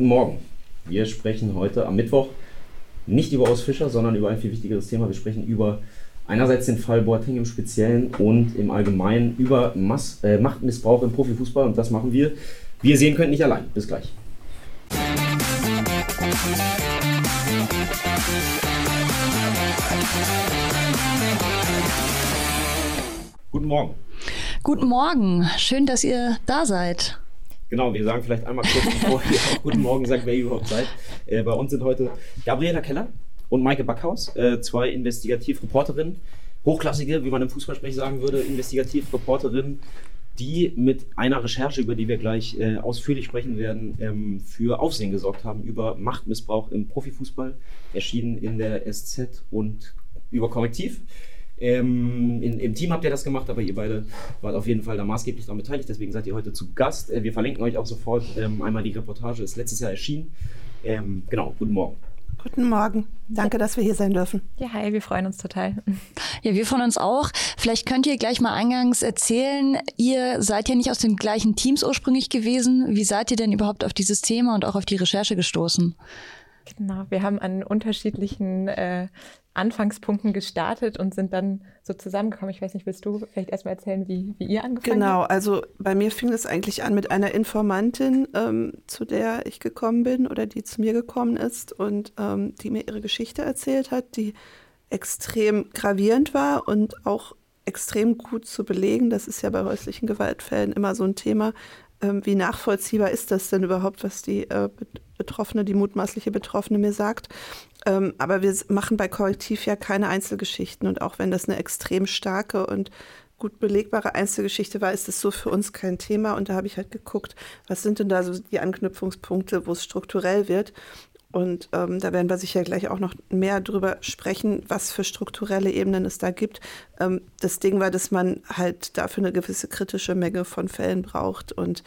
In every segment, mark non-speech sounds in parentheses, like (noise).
Guten Morgen. Wir sprechen heute am Mittwoch nicht über Aus Fischer, sondern über ein viel wichtigeres Thema. Wir sprechen über einerseits den Fall Boateng im Speziellen und im Allgemeinen über Mass, äh, Machtmissbrauch im Profifußball. Und das machen wir, wie ihr sehen könnt, nicht allein. Bis gleich. Guten Morgen. Guten Morgen. Schön, dass ihr da seid. Genau, wir sagen vielleicht einmal kurz, bevor ihr auch Guten Morgen sagt, wer ihr überhaupt seid. Äh, bei uns sind heute Gabriela Keller und Maike Backhaus, äh, zwei Investigativreporterinnen, hochklassige, wie man im Fußballsprech sagen würde, Investigativreporterinnen, die mit einer Recherche, über die wir gleich äh, ausführlich sprechen werden, ähm, für Aufsehen gesorgt haben über Machtmissbrauch im Profifußball, erschienen in der SZ und über Korrektiv. Ähm, in, Im Team habt ihr das gemacht, aber ihr beide wart auf jeden Fall da maßgeblich daran beteiligt. Deswegen seid ihr heute zu Gast. Äh, wir verlinken euch auch sofort ähm, einmal die Reportage, ist letztes Jahr erschienen. Ähm, genau, guten Morgen. Guten Morgen. Danke, dass wir hier sein dürfen. Ja, hi, wir freuen uns total. (laughs) Ja, wir freuen uns auch. Vielleicht könnt ihr gleich mal eingangs erzählen, ihr seid ja nicht aus den gleichen Teams ursprünglich gewesen. Wie seid ihr denn überhaupt auf dieses Thema und auch auf die Recherche gestoßen? Genau, wir haben an unterschiedlichen äh, Anfangspunkten gestartet und sind dann so zusammengekommen. Ich weiß nicht, willst du vielleicht erstmal erzählen, wie, wie ihr angefangen habt? Genau, also bei mir fing es eigentlich an mit einer Informantin, ähm, zu der ich gekommen bin oder die zu mir gekommen ist und ähm, die mir ihre Geschichte erzählt hat, die extrem gravierend war und auch extrem gut zu belegen. Das ist ja bei häuslichen Gewaltfällen immer so ein Thema. Ähm, wie nachvollziehbar ist das denn überhaupt, was die äh, Betroffene, die mutmaßliche Betroffene mir sagt? Ähm, aber wir machen bei Korrektiv ja keine Einzelgeschichten. Und auch wenn das eine extrem starke und gut belegbare Einzelgeschichte war, ist es so für uns kein Thema. Und da habe ich halt geguckt, was sind denn da so die Anknüpfungspunkte, wo es strukturell wird. Und ähm, da werden wir sicher gleich auch noch mehr drüber sprechen, was für strukturelle Ebenen es da gibt. Ähm, das Ding war, dass man halt dafür eine gewisse kritische Menge von Fällen braucht. Und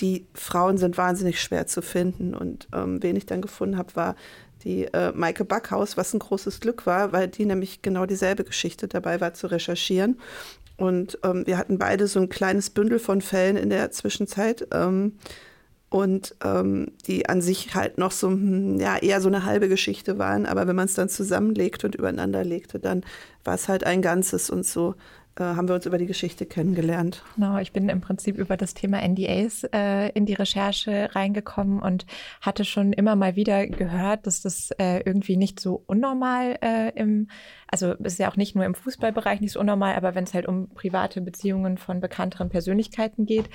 die Frauen sind wahnsinnig schwer zu finden. Und ähm, wen ich dann gefunden habe, war die äh, Maike Backhaus, was ein großes Glück war, weil die nämlich genau dieselbe Geschichte dabei war zu recherchieren. Und ähm, wir hatten beide so ein kleines Bündel von Fällen in der Zwischenzeit. Ähm, und ähm, die an sich halt noch so, hm, ja, eher so eine halbe Geschichte waren. Aber wenn man es dann zusammenlegte und übereinander legte, dann war es halt ein Ganzes und so äh, haben wir uns über die Geschichte kennengelernt. Genau, ich bin im Prinzip über das Thema NDAs äh, in die Recherche reingekommen und hatte schon immer mal wieder gehört, dass das äh, irgendwie nicht so unnormal äh, im, also es ist ja auch nicht nur im Fußballbereich nicht so unnormal, aber wenn es halt um private Beziehungen von bekannteren Persönlichkeiten geht.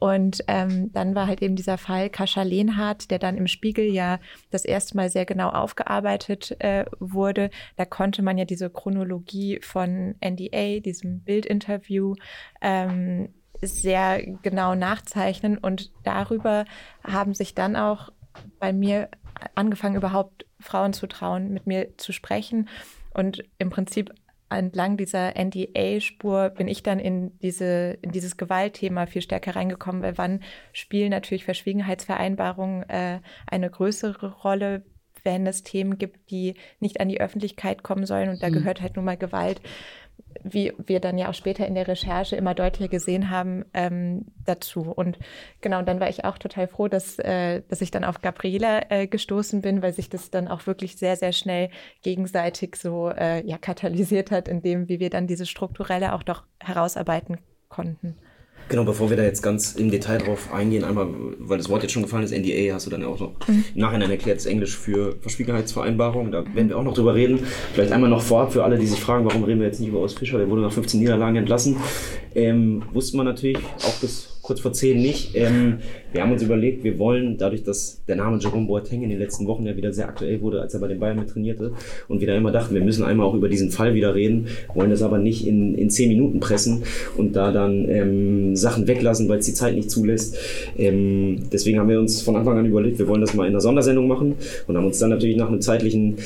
Und ähm, dann war halt eben dieser Fall Kascha Lehnhardt, der dann im Spiegel ja das erste Mal sehr genau aufgearbeitet äh, wurde. Da konnte man ja diese Chronologie von NDA, diesem Bildinterview, ähm, sehr genau nachzeichnen. Und darüber haben sich dann auch bei mir angefangen, überhaupt Frauen zu trauen, mit mir zu sprechen. Und im Prinzip entlang dieser NDA-Spur bin ich dann in, diese, in dieses Gewaltthema viel stärker reingekommen, weil wann spielen natürlich Verschwiegenheitsvereinbarungen äh, eine größere Rolle, wenn es Themen gibt, die nicht an die Öffentlichkeit kommen sollen. Und da hm. gehört halt nun mal Gewalt wie wir dann ja auch später in der Recherche immer deutlicher gesehen haben, ähm, dazu. Und genau, dann war ich auch total froh, dass, äh, dass ich dann auf Gabriela äh, gestoßen bin, weil sich das dann auch wirklich sehr, sehr schnell gegenseitig so äh, ja, katalysiert hat, indem wie wir dann diese strukturelle auch doch herausarbeiten konnten. Genau, bevor wir da jetzt ganz im Detail drauf eingehen, einmal, weil das Wort jetzt schon gefallen ist, NDA hast du dann auch noch mhm. im Nachhinein erklärt, das Englisch für Verschwiegenheitsvereinbarung, da werden wir auch noch drüber reden. Vielleicht einmal noch vorab für alle, die sich fragen, warum reden wir jetzt nicht über Urs Fischer, der wurde nach 15 Niederlagen entlassen. Ähm, wusste man natürlich auch bis kurz vor 10 nicht. Ähm, wir haben uns überlegt, wir wollen, dadurch, dass der Name Jerome Boateng in den letzten Wochen ja wieder sehr aktuell wurde, als er bei den Bayern mit trainierte und wir da immer dachten, wir müssen einmal auch über diesen Fall wieder reden, wollen das aber nicht in, in 10 Minuten pressen und da dann ähm, Sachen weglassen, weil es die Zeit nicht zulässt. Ähm, deswegen haben wir uns von Anfang an überlegt, wir wollen das mal in einer Sondersendung machen und haben uns dann natürlich nach einem zeitlichen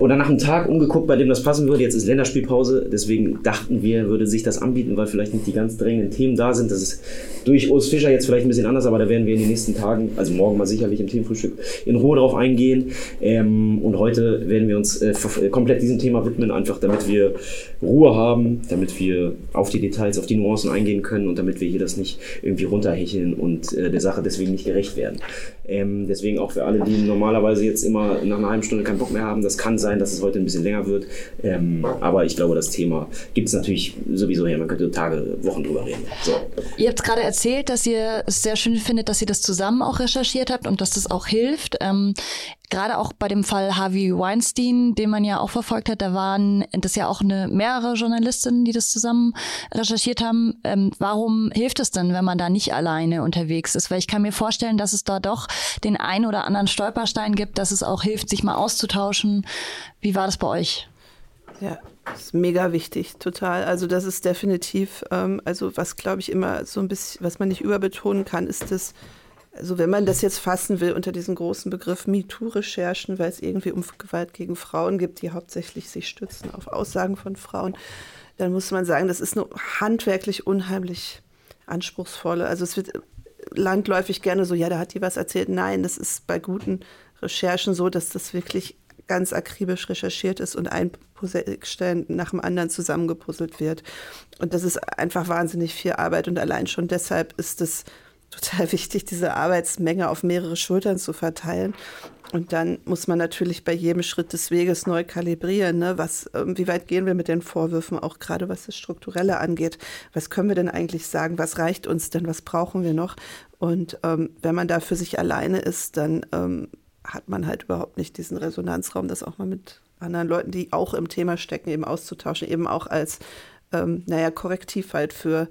oder nach einem Tag umgeguckt, bei dem das passen würde. Jetzt ist Länderspielpause, deswegen dachten wir, würde sich das anbieten, weil vielleicht nicht die ganz drängenden Themen da sind. Das ist durch Urs Fischer jetzt vielleicht ein bisschen anders, aber da werden wir in den nächsten Tagen, also morgen mal sicherlich im Teamfrühstück, in Ruhe drauf eingehen. Ähm, und heute werden wir uns äh, komplett diesem Thema widmen, einfach damit wir Ruhe haben, damit wir auf die Details, auf die Nuancen eingehen können und damit wir hier das nicht irgendwie runterhecheln und äh, der Sache deswegen nicht gerecht werden. Ähm, deswegen auch für alle, die normalerweise jetzt immer nach einer halben Stunde keinen Bock mehr haben, das kann sein, dass es heute ein bisschen länger wird. Ähm, aber ich glaube, das Thema gibt es natürlich sowieso her. Man könnte Tage, Wochen drüber reden. So. Ihr habt gerade erzählt, dass ihr es sehr schön findet, dass ihr das zusammen auch recherchiert habt und dass das auch hilft. Ähm, gerade auch bei dem Fall Harvey Weinstein, den man ja auch verfolgt hat, da waren das ja auch eine mehrere Journalistinnen, die das zusammen recherchiert haben. Ähm, warum hilft es denn, wenn man da nicht alleine unterwegs ist? Weil ich kann mir vorstellen, dass es da doch den einen oder anderen Stolperstein gibt, dass es auch hilft, sich mal auszutauschen. Wie war das bei euch? Ja, das ist mega wichtig, total. Also das ist definitiv, ähm, also was glaube ich immer so ein bisschen, was man nicht überbetonen kann, ist das, also wenn man das jetzt fassen will unter diesen großen Begriff MeToo-Recherchen, weil es irgendwie um Gewalt gegen Frauen gibt, die hauptsächlich sich stützen auf Aussagen von Frauen, dann muss man sagen, das ist eine handwerklich unheimlich anspruchsvolle. Also es wird landläufig gerne so, ja, da hat die was erzählt. Nein, das ist bei guten Recherchen so, dass das wirklich ganz akribisch recherchiert ist und ein Puzzlestein nach dem anderen zusammengepuzzelt wird. Und das ist einfach wahnsinnig viel Arbeit und allein schon deshalb ist es total (laughs) wichtig, diese Arbeitsmenge auf mehrere Schultern zu verteilen. Und dann muss man natürlich bei jedem Schritt des Weges neu kalibrieren. Ne? Was, ähm, wie weit gehen wir mit den Vorwürfen, auch gerade was das Strukturelle angeht? Was können wir denn eigentlich sagen? Was reicht uns denn? Was brauchen wir noch? Und ähm, wenn man da für sich alleine ist, dann ähm, hat man halt überhaupt nicht diesen Resonanzraum, das auch mal mit anderen Leuten, die auch im Thema stecken, eben auszutauschen, eben auch als, ähm, naja, Korrektiv halt für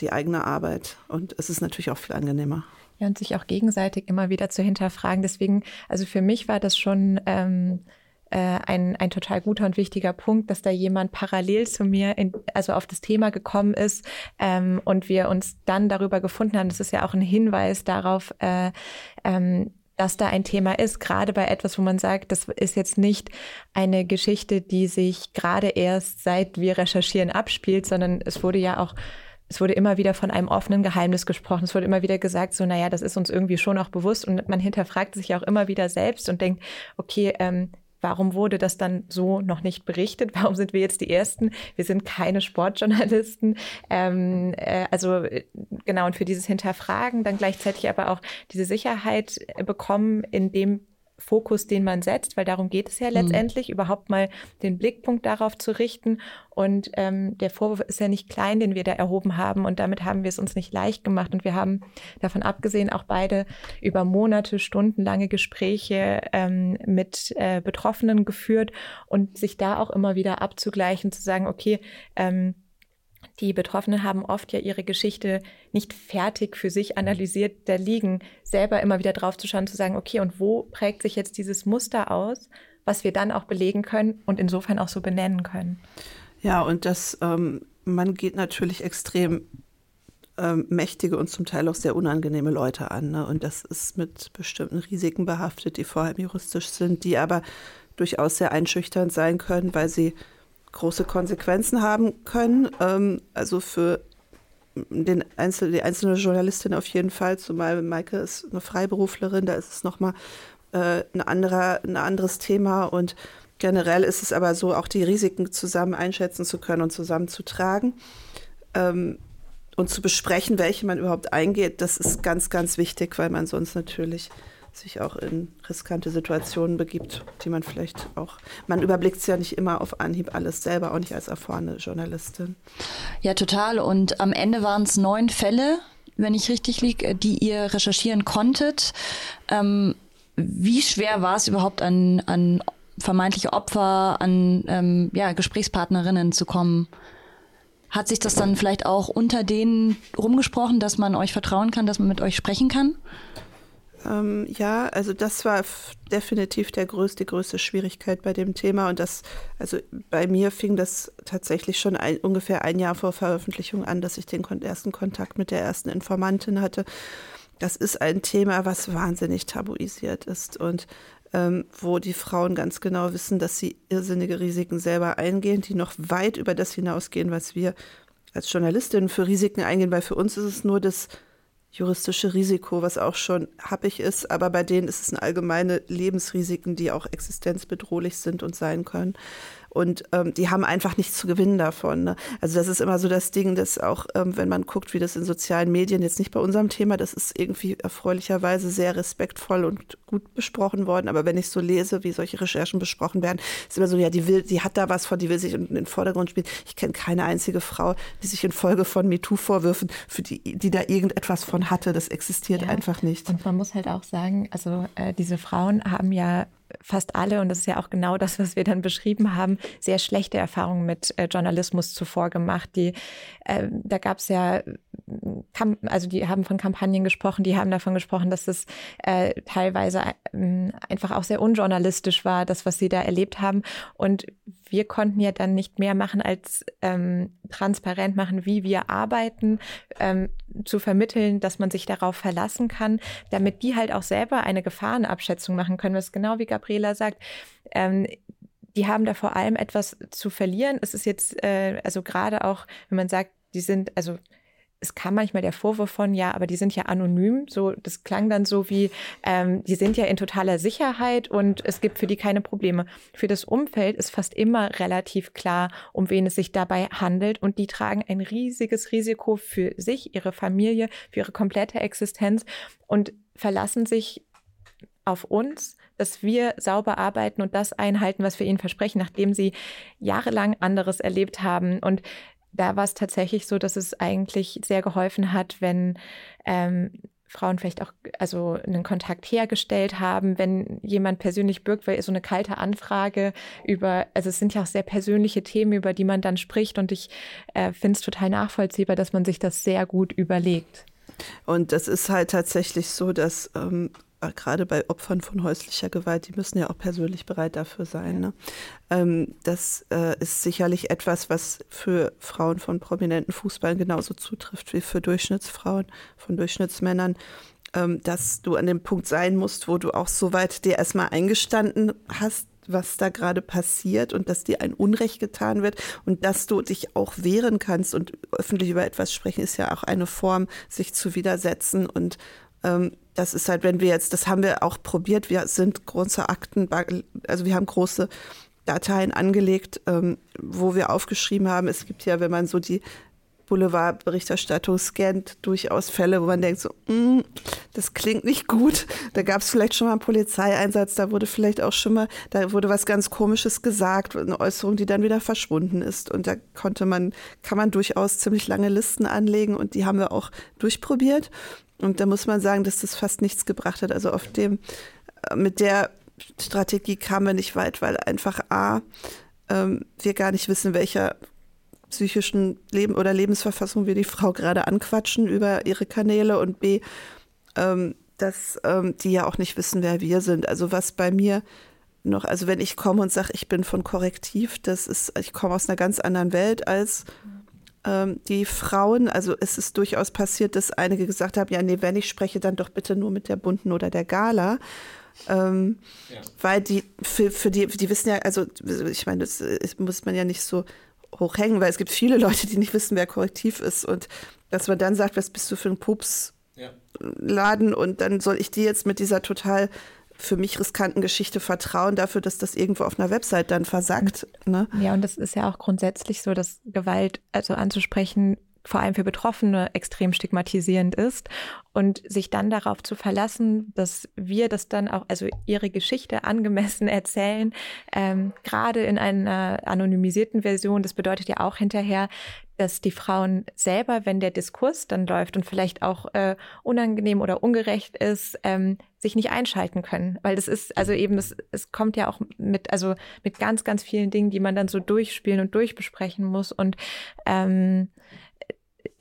die eigene Arbeit. Und es ist natürlich auch viel angenehmer. Ja, und sich auch gegenseitig immer wieder zu hinterfragen. Deswegen, also für mich war das schon ähm, äh, ein, ein total guter und wichtiger Punkt, dass da jemand parallel zu mir, in, also auf das Thema gekommen ist ähm, und wir uns dann darüber gefunden haben. Das ist ja auch ein Hinweis darauf, äh, ähm, dass da ein Thema ist, gerade bei etwas, wo man sagt, das ist jetzt nicht eine Geschichte, die sich gerade erst seit wir recherchieren abspielt, sondern es wurde ja auch es wurde immer wieder von einem offenen Geheimnis gesprochen. Es wurde immer wieder gesagt, so, naja, das ist uns irgendwie schon auch bewusst. Und man hinterfragt sich auch immer wieder selbst und denkt, okay, ähm, warum wurde das dann so noch nicht berichtet? Warum sind wir jetzt die Ersten? Wir sind keine Sportjournalisten. Ähm, äh, also äh, genau, und für dieses Hinterfragen dann gleichzeitig aber auch diese Sicherheit bekommen, in dem Fokus, den man setzt, weil darum geht es ja mhm. letztendlich, mhm. überhaupt mal den Blickpunkt darauf zu richten. Und ähm, der Vorwurf ist ja nicht klein, den wir da erhoben haben. Und damit haben wir es uns nicht leicht gemacht. Und wir haben davon abgesehen auch beide über Monate, stundenlange Gespräche ähm, mit äh, Betroffenen geführt und sich da auch immer wieder abzugleichen, zu sagen, okay, ähm, die Betroffenen haben oft ja ihre Geschichte nicht fertig für sich analysiert da liegen, selber immer wieder drauf zu schauen, zu sagen, okay, und wo prägt sich jetzt dieses Muster aus, was wir dann auch belegen können und insofern auch so benennen können. Ja, und das, ähm, man geht natürlich extrem ähm, mächtige und zum Teil auch sehr unangenehme Leute an. Ne? Und das ist mit bestimmten Risiken behaftet, die vor allem juristisch sind, die aber durchaus sehr einschüchternd sein können, weil sie große Konsequenzen haben können. Ähm, also für den Einzel die einzelne Journalistin auf jeden Fall, zumal Maike ist eine Freiberuflerin, da ist es nochmal äh, ein, ein anderes Thema und generell ist es aber so, auch die Risiken zusammen einschätzen zu können und zusammenzutragen ähm, und zu besprechen, welche man überhaupt eingeht, das ist ganz, ganz wichtig, weil man sonst natürlich sich auch in riskante Situationen begibt, die man vielleicht auch, man überblickt es ja nicht immer auf Anhieb alles selber, auch nicht als erfahrene Journalistin. Ja, total. Und am Ende waren es neun Fälle, wenn ich richtig liege, die ihr recherchieren konntet. Ähm, wie schwer war es überhaupt an, an vermeintliche Opfer, an ähm, ja, Gesprächspartnerinnen zu kommen? Hat sich das dann vielleicht auch unter denen rumgesprochen, dass man euch vertrauen kann, dass man mit euch sprechen kann? Ähm, ja, also das war definitiv der größte, größte Schwierigkeit bei dem Thema. Und das, also bei mir fing das tatsächlich schon ein, ungefähr ein Jahr vor Veröffentlichung an, dass ich den ersten Kontakt mit der ersten Informantin hatte. Das ist ein Thema, was wahnsinnig tabuisiert ist und ähm, wo die Frauen ganz genau wissen, dass sie irrsinnige Risiken selber eingehen, die noch weit über das hinausgehen, was wir als Journalistinnen für Risiken eingehen, weil für uns ist es nur das juristische Risiko, was auch schon happig ist, aber bei denen ist es allgemeine Lebensrisiken, die auch existenzbedrohlich sind und sein können. Und ähm, die haben einfach nichts zu gewinnen davon. Ne? Also das ist immer so das Ding, dass auch, ähm, wenn man guckt, wie das in sozialen Medien, jetzt nicht bei unserem Thema, das ist irgendwie erfreulicherweise sehr respektvoll und gut besprochen worden. Aber wenn ich so lese, wie solche Recherchen besprochen werden, ist immer so, ja, die will, die hat da was von, die will sich in den Vordergrund spielen. Ich kenne keine einzige Frau, die sich infolge von MeToo-Vorwürfen, für die, die da irgendetwas von hatte. Das existiert ja. einfach nicht. Und man muss halt auch sagen, also äh, diese Frauen haben ja fast alle, und das ist ja auch genau das, was wir dann beschrieben haben, sehr schlechte Erfahrungen mit äh, Journalismus zuvor gemacht. Die, äh, da gab es ja, also die haben von Kampagnen gesprochen, die haben davon gesprochen, dass es äh, teilweise äh, einfach auch sehr unjournalistisch war, das, was sie da erlebt haben. Und wir konnten ja dann nicht mehr machen, als ähm, transparent machen, wie wir arbeiten, ähm, zu vermitteln, dass man sich darauf verlassen kann, damit die halt auch selber eine Gefahrenabschätzung machen können. Was genau wie Gabriela sagt, ähm, die haben da vor allem etwas zu verlieren. Es ist jetzt, äh, also gerade auch, wenn man sagt, die sind, also es kam manchmal der Vorwurf von, ja, aber die sind ja anonym. So, das klang dann so wie, ähm, die sind ja in totaler Sicherheit und es gibt für die keine Probleme. Für das Umfeld ist fast immer relativ klar, um wen es sich dabei handelt und die tragen ein riesiges Risiko für sich, ihre Familie, für ihre komplette Existenz und verlassen sich auf uns, dass wir sauber arbeiten und das einhalten, was wir ihnen versprechen, nachdem sie jahrelang anderes erlebt haben. Und da war es tatsächlich so, dass es eigentlich sehr geholfen hat, wenn ähm, Frauen vielleicht auch also einen Kontakt hergestellt haben, wenn jemand persönlich birgt, weil so eine kalte Anfrage über, also es sind ja auch sehr persönliche Themen, über die man dann spricht und ich äh, finde es total nachvollziehbar, dass man sich das sehr gut überlegt. Und das ist halt tatsächlich so, dass ähm, äh, gerade bei Opfern von häuslicher Gewalt, die müssen ja auch persönlich bereit dafür sein. Ne? Ähm, das äh, ist sicherlich etwas, was für Frauen von prominenten Fußballern genauso zutrifft wie für Durchschnittsfrauen von Durchschnittsmännern, ähm, dass du an dem Punkt sein musst, wo du auch soweit dir erstmal eingestanden hast, was da gerade passiert und dass dir ein Unrecht getan wird und dass du dich auch wehren kannst und öffentlich über etwas sprechen, ist ja auch eine Form, sich zu widersetzen und das ist halt, wenn wir jetzt, das haben wir auch probiert, wir sind große Akten, also wir haben große Dateien angelegt, ähm, wo wir aufgeschrieben haben, es gibt ja, wenn man so die Boulevardberichterstattung scannt, durchaus Fälle, wo man denkt, so, mm, das klingt nicht gut. Da gab es vielleicht schon mal einen Polizeieinsatz, da wurde vielleicht auch schon mal, da wurde was ganz Komisches gesagt, eine Äußerung, die dann wieder verschwunden ist. Und da konnte man, kann man durchaus ziemlich lange Listen anlegen und die haben wir auch durchprobiert. Und da muss man sagen, dass das fast nichts gebracht hat. Also auf dem, äh, mit der Strategie kamen wir nicht weit, weil einfach A, ähm, wir gar nicht wissen, welcher psychischen Leben oder Lebensverfassung wir die Frau gerade anquatschen über ihre Kanäle und B, ähm, dass ähm, die ja auch nicht wissen, wer wir sind. Also was bei mir noch, also wenn ich komme und sage, ich bin von Korrektiv, das ist, ich komme aus einer ganz anderen Welt als ähm, die Frauen, also es ist durchaus passiert, dass einige gesagt haben, ja, nee, wenn ich spreche, dann doch bitte nur mit der Bunten oder der Gala. Ähm, ja. Weil die, für, für die, die wissen ja, also ich meine, das, das muss man ja nicht so hochhängen, weil es gibt viele Leute, die nicht wissen, wer korrektiv ist. Und dass man dann sagt, was bist du für ein Pups? Ja. Laden und dann soll ich die jetzt mit dieser total für mich riskanten Geschichte vertrauen dafür, dass das irgendwo auf einer Website dann versackt. Ne? Ja, und das ist ja auch grundsätzlich so, dass Gewalt also anzusprechen vor allem für Betroffene extrem stigmatisierend ist. Und sich dann darauf zu verlassen, dass wir das dann auch, also ihre Geschichte angemessen (laughs) erzählen, ähm, gerade in einer anonymisierten Version, das bedeutet ja auch hinterher, dass die Frauen selber, wenn der Diskurs dann läuft und vielleicht auch äh, unangenehm oder ungerecht ist, ähm, sich nicht einschalten können, weil das ist also eben es, es kommt ja auch mit also mit ganz ganz vielen Dingen, die man dann so durchspielen und durchbesprechen muss. Und ähm,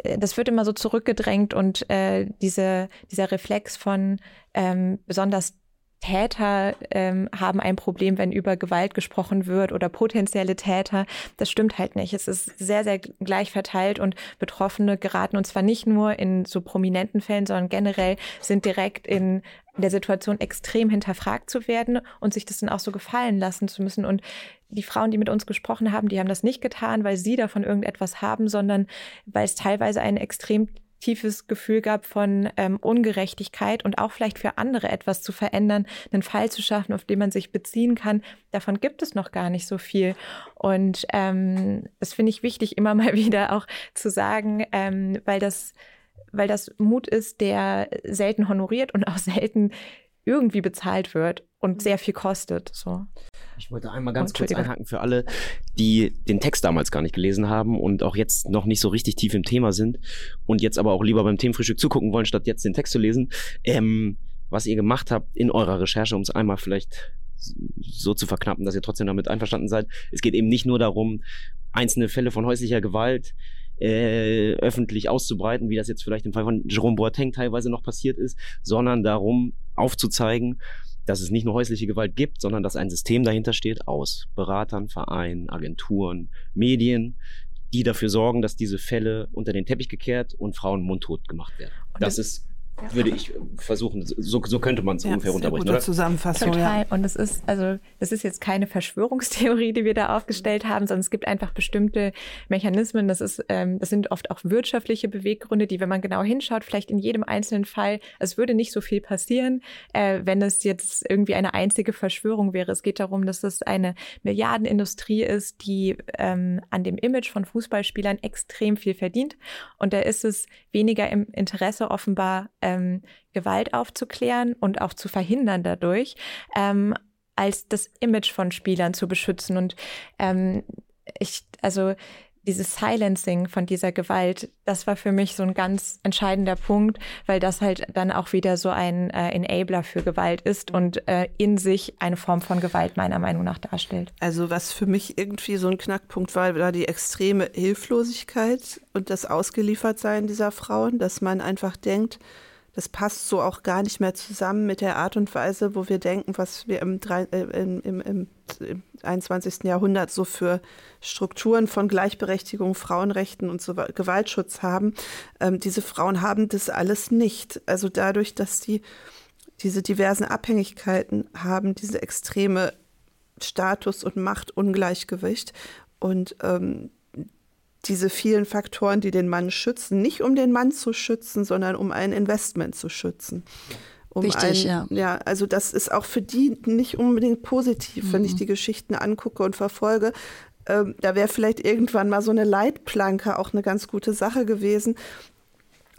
das wird immer so zurückgedrängt und äh, diese, dieser Reflex von ähm, besonders Täter ähm, haben ein Problem, wenn über Gewalt gesprochen wird oder potenzielle Täter. Das stimmt halt nicht. Es ist sehr, sehr gleich verteilt und Betroffene geraten und zwar nicht nur in so prominenten Fällen, sondern generell sind direkt in der Situation extrem hinterfragt zu werden und sich das dann auch so gefallen lassen zu müssen. Und die Frauen, die mit uns gesprochen haben, die haben das nicht getan, weil sie davon irgendetwas haben, sondern weil es teilweise ein extrem tiefes Gefühl gab von ähm, Ungerechtigkeit und auch vielleicht für andere etwas zu verändern, einen Fall zu schaffen, auf den man sich beziehen kann. Davon gibt es noch gar nicht so viel. Und ähm, das finde ich wichtig, immer mal (laughs) wieder auch zu sagen, ähm, weil das weil das Mut ist, der selten honoriert und auch (laughs) selten irgendwie bezahlt wird und sehr viel kostet. So. Ich wollte einmal ganz kurz einhaken für alle, die den Text damals gar nicht gelesen haben und auch jetzt noch nicht so richtig tief im Thema sind und jetzt aber auch lieber beim Themenfrühstück zugucken wollen, statt jetzt den Text zu lesen. Ähm, was ihr gemacht habt in eurer Recherche, um es einmal vielleicht so zu verknappen, dass ihr trotzdem damit einverstanden seid. Es geht eben nicht nur darum, einzelne Fälle von häuslicher Gewalt äh, öffentlich auszubreiten, wie das jetzt vielleicht im Fall von Jerome Boateng teilweise noch passiert ist, sondern darum aufzuzeigen, dass es nicht nur häusliche Gewalt gibt, sondern dass ein System dahinter steht aus Beratern, Vereinen, Agenturen, Medien, die dafür sorgen, dass diese Fälle unter den Teppich gekehrt und Frauen mundtot gemacht werden. Das ist würde ich versuchen, so, so könnte man es ja, ungefähr runterbrechen. Oder? Zusammenfassung, Total. Ja. Und es ist, also, das ist jetzt keine Verschwörungstheorie, die wir da aufgestellt haben, sondern es gibt einfach bestimmte Mechanismen. Das ist, ähm, das sind oft auch wirtschaftliche Beweggründe, die, wenn man genau hinschaut, vielleicht in jedem einzelnen Fall, es würde nicht so viel passieren, äh, wenn es jetzt irgendwie eine einzige Verschwörung wäre. Es geht darum, dass es eine Milliardenindustrie ist, die ähm, an dem Image von Fußballspielern extrem viel verdient. Und da ist es weniger im Interesse offenbar, ähm, Gewalt aufzuklären und auch zu verhindern dadurch, ähm, als das Image von Spielern zu beschützen. Und ähm, ich, also dieses Silencing von dieser Gewalt, das war für mich so ein ganz entscheidender Punkt, weil das halt dann auch wieder so ein äh, Enabler für Gewalt ist und äh, in sich eine Form von Gewalt meiner Meinung nach darstellt. Also was für mich irgendwie so ein Knackpunkt war, war die extreme Hilflosigkeit und das Ausgeliefertsein dieser Frauen, dass man einfach denkt, das passt so auch gar nicht mehr zusammen mit der Art und Weise, wo wir denken, was wir im, äh, im, im, im, im 21. Jahrhundert so für Strukturen von Gleichberechtigung, Frauenrechten und so Gewaltschutz haben. Ähm, diese Frauen haben das alles nicht. Also dadurch, dass sie diese diversen Abhängigkeiten haben, diese extreme Status- und Machtungleichgewicht und ähm, diese vielen Faktoren, die den Mann schützen, nicht um den Mann zu schützen, sondern um ein Investment zu schützen. Um Wichtig, ein, ja. Ja, also das ist auch für die nicht unbedingt positiv, mhm. wenn ich mhm. die Geschichten angucke und verfolge. Ähm, da wäre vielleicht irgendwann mal so eine Leitplanke auch eine ganz gute Sache gewesen.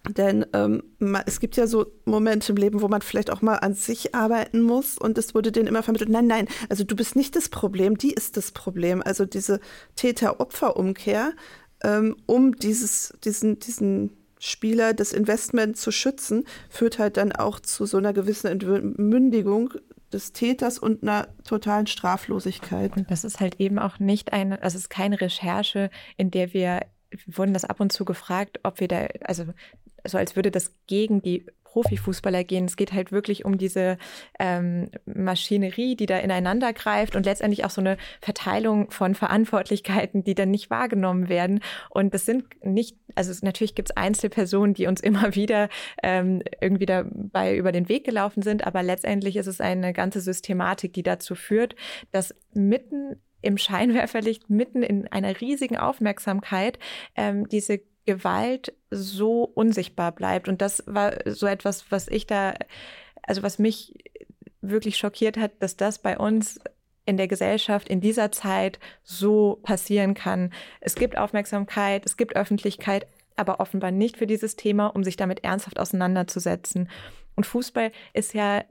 Denn ähm, es gibt ja so Momente im Leben, wo man vielleicht auch mal an sich arbeiten muss und es wurde denen immer vermittelt, nein, nein, also du bist nicht das Problem, die ist das Problem. Also diese Täter-Opfer-Umkehr, ähm, um dieses, diesen, diesen Spieler, das Investment zu schützen, führt halt dann auch zu so einer gewissen Entmündigung des Täters und einer totalen Straflosigkeit. Und das ist halt eben auch nicht eine, also es ist keine Recherche, in der wir, wir wurden das ab und zu gefragt, ob wir da, also so als würde das gegen die Profifußballer gehen. Es geht halt wirklich um diese ähm, Maschinerie, die da ineinander greift und letztendlich auch so eine Verteilung von Verantwortlichkeiten, die dann nicht wahrgenommen werden. Und das sind nicht, also es, natürlich gibt es Einzelpersonen, die uns (laughs) immer wieder ähm, irgendwie dabei über den Weg gelaufen sind, aber letztendlich ist es eine ganze Systematik, die dazu führt, dass mitten im Scheinwerferlicht, mitten in einer riesigen Aufmerksamkeit ähm, diese Gewalt so unsichtbar bleibt. Und das war so etwas, was ich da, also was mich wirklich schockiert hat, dass das bei uns in der Gesellschaft in dieser Zeit so passieren kann. Es gibt Aufmerksamkeit, es gibt Öffentlichkeit, aber offenbar nicht für dieses Thema, um sich damit ernsthaft auseinanderzusetzen. Und Fußball ist ja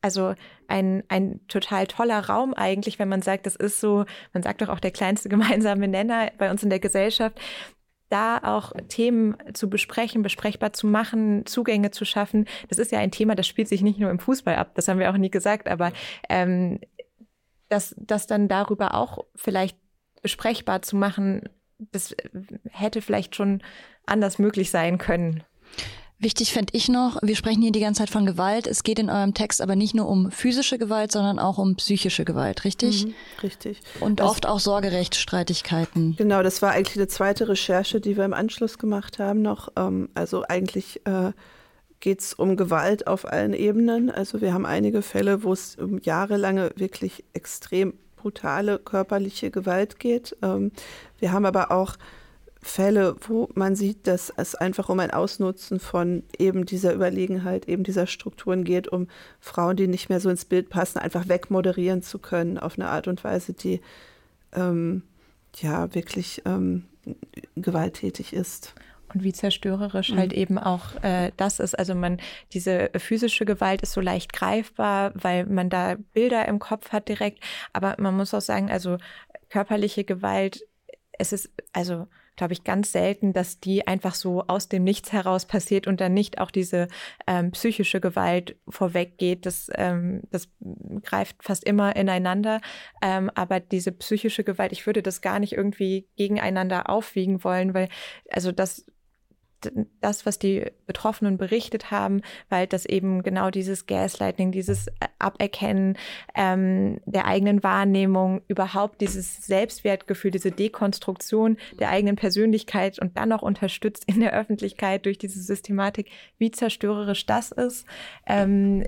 also ein, ein total toller Raum eigentlich, wenn man sagt, das ist so, man sagt doch auch der kleinste (laughs) gemeinsame Nenner bei uns in der Gesellschaft da auch Themen zu besprechen, besprechbar zu machen, Zugänge zu schaffen. Das ist ja ein Thema, das spielt sich nicht nur im Fußball ab, das haben wir auch nie gesagt, aber ähm, das, das dann darüber auch vielleicht besprechbar zu machen, das hätte vielleicht schon anders möglich sein können. Wichtig fände ich noch, wir sprechen hier die ganze Zeit von Gewalt. Es geht in eurem Text aber nicht nur um physische Gewalt, sondern auch um psychische Gewalt, richtig? Mhm, richtig. Und das, oft auch Sorgerechtsstreitigkeiten. Genau, das war eigentlich eine zweite Recherche, die wir im Anschluss gemacht haben noch. Ähm, also eigentlich äh, geht es um Gewalt auf allen Ebenen. Also wir haben einige Fälle, wo es um jahrelange wirklich extrem brutale körperliche Gewalt geht. Ähm, wir haben aber auch Fälle, wo man sieht, dass es einfach um ein Ausnutzen von eben dieser Überlegenheit, eben dieser Strukturen geht, um Frauen, die nicht mehr so ins Bild passen, einfach wegmoderieren zu können auf eine Art und Weise, die ähm, ja wirklich ähm, gewalttätig ist und wie zerstörerisch halt mhm. halt eben auch äh, das ist. Also man, diese physische Gewalt ist so leicht greifbar, weil man da Bilder im Kopf hat direkt. Aber man muss auch sagen, also körperliche Gewalt, es ist, also glaube ich, ganz selten, dass die einfach so aus dem Nichts heraus passiert und dann nicht auch diese ähm, psychische Gewalt vorweggeht. Das, ähm, das greift fast immer ineinander. Ähm, aber diese psychische Gewalt, ich würde das gar nicht irgendwie gegeneinander aufwiegen wollen, weil also das das, was die Betroffenen berichtet haben, weil das eben genau dieses Gaslighting, dieses äh, Aberkennen ähm, der eigenen Wahrnehmung, überhaupt dieses Selbstwertgefühl, diese Dekonstruktion der eigenen Persönlichkeit und dann noch unterstützt in der Öffentlichkeit durch diese Systematik, wie zerstörerisch das ist, ähm,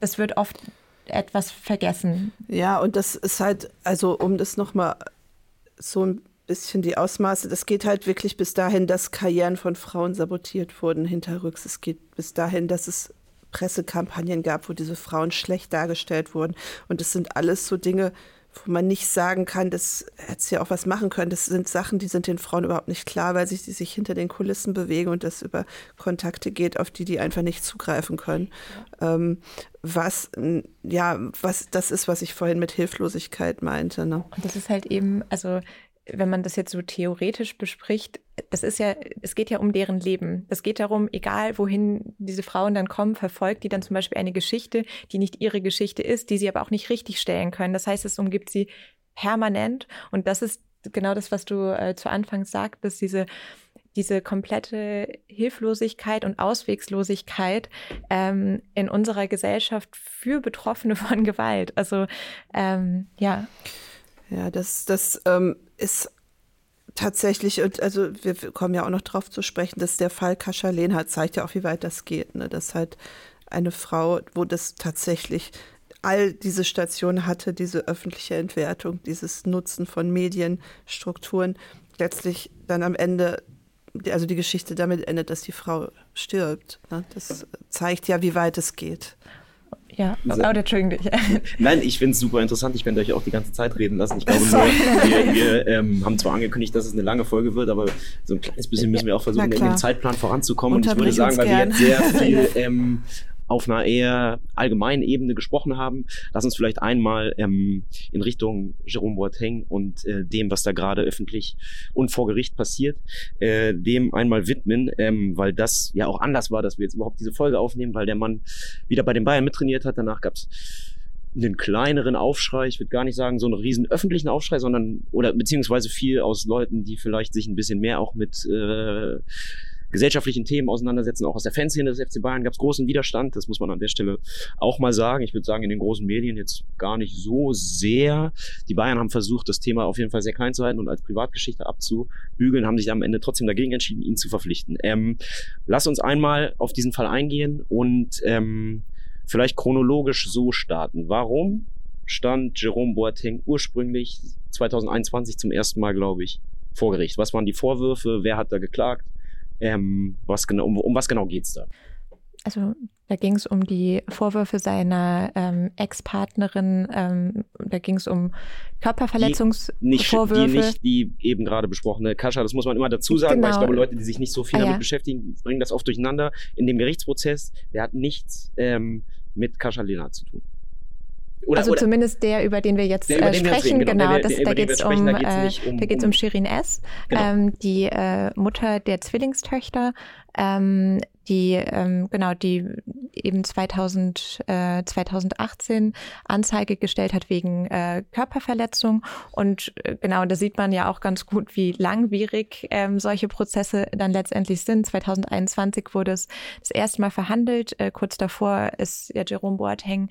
das wird oft etwas vergessen. Ja, und das ist halt, also um das nochmal so ein bisschen die Ausmaße. Das geht halt wirklich bis dahin, dass Karrieren von Frauen sabotiert wurden hinterrücks. Es geht bis dahin, dass es Pressekampagnen gab, wo diese Frauen schlecht dargestellt wurden. Und das sind alles so Dinge, wo man nicht sagen kann, das hätte sie ja auch was machen können. Das sind Sachen, die sind den Frauen überhaupt nicht klar, weil sie sich hinter den Kulissen bewegen und das über Kontakte geht, auf die die einfach nicht zugreifen können. Ja. Ähm, was, ja, was das ist, was ich vorhin mit Hilflosigkeit meinte. Ne? Und das ist halt eben, also wenn man das jetzt so theoretisch bespricht, das ist ja, es geht ja um deren Leben. Es geht darum, egal wohin diese Frauen dann kommen, verfolgt die dann zum Beispiel eine Geschichte, die nicht ihre Geschichte ist, die sie aber auch nicht richtig stellen können. Das heißt, es umgibt sie permanent. Und das ist genau das, was du äh, zu Anfang sagtest, diese, diese komplette Hilflosigkeit und Auswegslosigkeit ähm, in unserer Gesellschaft für Betroffene (laughs) von Gewalt. Also ähm, ja. Ja, das, das ähm, ist tatsächlich, und also wir kommen ja auch noch drauf zu sprechen, dass der Fall Kascha Lehnhardt zeigt ja auch, wie weit das geht. Ne? Dass halt eine Frau, wo das tatsächlich all diese Stationen hatte, diese öffentliche Entwertung, dieses Nutzen von Medienstrukturen, letztlich dann am Ende, also die Geschichte damit endet, dass die Frau stirbt. Ne? Das zeigt ja, wie weit es geht. Ja, also, oh, Entschuldigung dich. (laughs) Nein, ich finde es super interessant. Ich werde euch auch die ganze Zeit reden lassen. Ich glaube nur, wir, wir ähm, haben zwar angekündigt, dass es eine lange Folge wird, aber so ein kleines bisschen müssen wir auch versuchen, in dem Zeitplan voranzukommen. Und ich würde sagen, weil wir jetzt sehr (laughs) viel ähm, auf einer eher allgemeinen Ebene gesprochen haben. Lass uns vielleicht einmal ähm, in Richtung Jerome Boateng und äh, dem, was da gerade öffentlich und vor Gericht passiert, äh, dem einmal widmen, ähm, weil das ja auch anders war, dass wir jetzt überhaupt diese Folge aufnehmen, weil der Mann wieder bei den Bayern mittrainiert hat. Danach gab's einen kleineren Aufschrei, ich würde gar nicht sagen so einen riesen öffentlichen Aufschrei, sondern oder beziehungsweise viel aus Leuten, die vielleicht sich ein bisschen mehr auch mit äh, gesellschaftlichen Themen auseinandersetzen. Auch aus der Fanszene des FC Bayern gab es großen Widerstand. Das muss man an der Stelle auch mal sagen. Ich würde sagen, in den großen Medien jetzt gar nicht so sehr. Die Bayern haben versucht, das Thema auf jeden Fall sehr klein zu halten und als Privatgeschichte abzubügeln, haben sich am Ende trotzdem dagegen entschieden, ihn zu verpflichten. Ähm, lass uns einmal auf diesen Fall eingehen und ähm, vielleicht chronologisch so starten. Warum stand Jerome Boateng ursprünglich 2021 zum ersten Mal, glaube ich, vor Gericht? Was waren die Vorwürfe? Wer hat da geklagt? Ähm, was genau, um, um was genau geht es da? Also da ging es um die Vorwürfe seiner ähm, Ex-Partnerin, ähm, da ging es um Körperverletzungsvorwürfe. Die nicht, die, eben gerade besprochene Kascha, das muss man immer dazu sagen, genau. weil ich genau. glaube, Leute, die sich nicht so viel ah, damit ja. beschäftigen, bringen das oft durcheinander. In dem Gerichtsprozess, der hat nichts ähm, mit Kascha Lena zu tun. Oder, also oder zumindest der, über den wir jetzt äh, sprechen, reden, genau. genau das, da geht es um, äh, um, da geht's um Shirin S., genau. ähm, die äh, Mutter der Zwillingstöchter, ähm, die ähm, genau die eben 2000, äh, 2018 Anzeige gestellt hat wegen äh, Körperverletzung und äh, genau da sieht man ja auch ganz gut, wie langwierig ähm, solche Prozesse dann letztendlich sind. 2021 wurde es das erste Mal verhandelt. Äh, kurz davor ist ja Jerome Boateng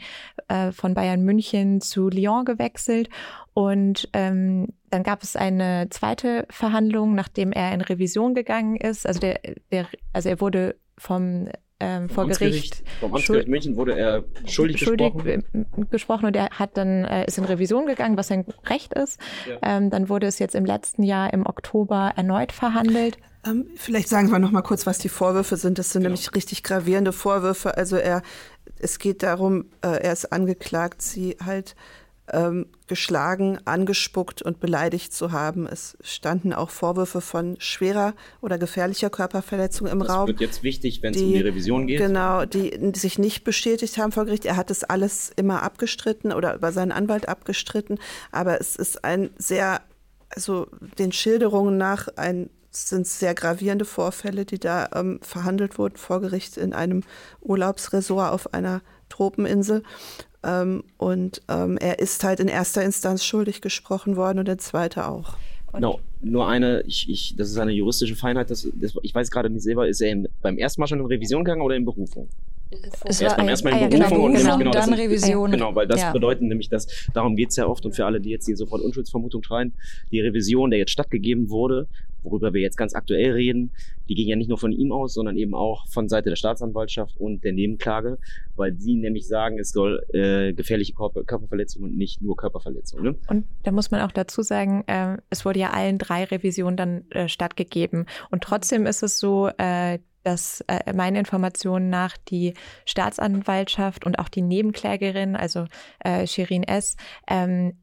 äh, von Bayern München zu Lyon gewechselt und ähm, dann gab es eine zweite Verhandlung, nachdem er in Revision gegangen ist. Also der, der, also er wurde vom ähm, vor Gericht. Vom Amtsgericht München wurde er schuldig, schuldig gesprochen. gesprochen und er hat dann äh, ist in Revision gegangen, was sein Recht ist. Ja. Ähm, dann wurde es jetzt im letzten Jahr im Oktober erneut verhandelt. Ähm, vielleicht sagen wir noch mal kurz, was die Vorwürfe sind. Das sind genau. nämlich richtig gravierende Vorwürfe. Also er, es geht darum, äh, er ist angeklagt, sie halt ähm, geschlagen, angespuckt und beleidigt zu haben. Es standen auch Vorwürfe von schwerer oder gefährlicher Körperverletzung im das Raum. Das wird jetzt wichtig, wenn es um die Revision geht. Genau, die, die sich nicht bestätigt haben vor Gericht. Er hat es alles immer abgestritten oder über seinen Anwalt abgestritten. Aber es ist ein sehr, also den Schilderungen nach ein sind sehr gravierende Vorfälle, die da ähm, verhandelt wurden vor Gericht in einem Urlaubsresort auf einer Tropeninsel. Ähm, und ähm, er ist halt in erster Instanz schuldig gesprochen worden und in zweiter auch. Genau, nur eine, ich, ich, das ist eine juristische Feinheit, das, das, ich weiß gerade nicht selber, ist er in, beim ersten Mal schon in Revision gegangen oder in Berufung? Es war beim ersten Mal in ah, Berufung genau, und genau, genau dann Revision. Genau, weil das ja. bedeutet nämlich, dass darum geht es ja oft und für alle, die jetzt hier sofort Unschuldsvermutung schreien, die Revision, der jetzt stattgegeben wurde, worüber wir jetzt ganz aktuell reden, die ging ja nicht nur von ihm aus, sondern eben auch von Seite der Staatsanwaltschaft und der Nebenklage, weil sie nämlich sagen, es soll äh, gefährliche Körper Körperverletzung und nicht nur Körperverletzung. Ne? Und da muss man auch dazu sagen, äh, es wurde ja allen drei Revisionen dann äh, stattgegeben. Und trotzdem ist es so, äh, dass äh, meine Informationen nach die Staatsanwaltschaft und auch die Nebenklägerin, also äh, Shirin S., ähm,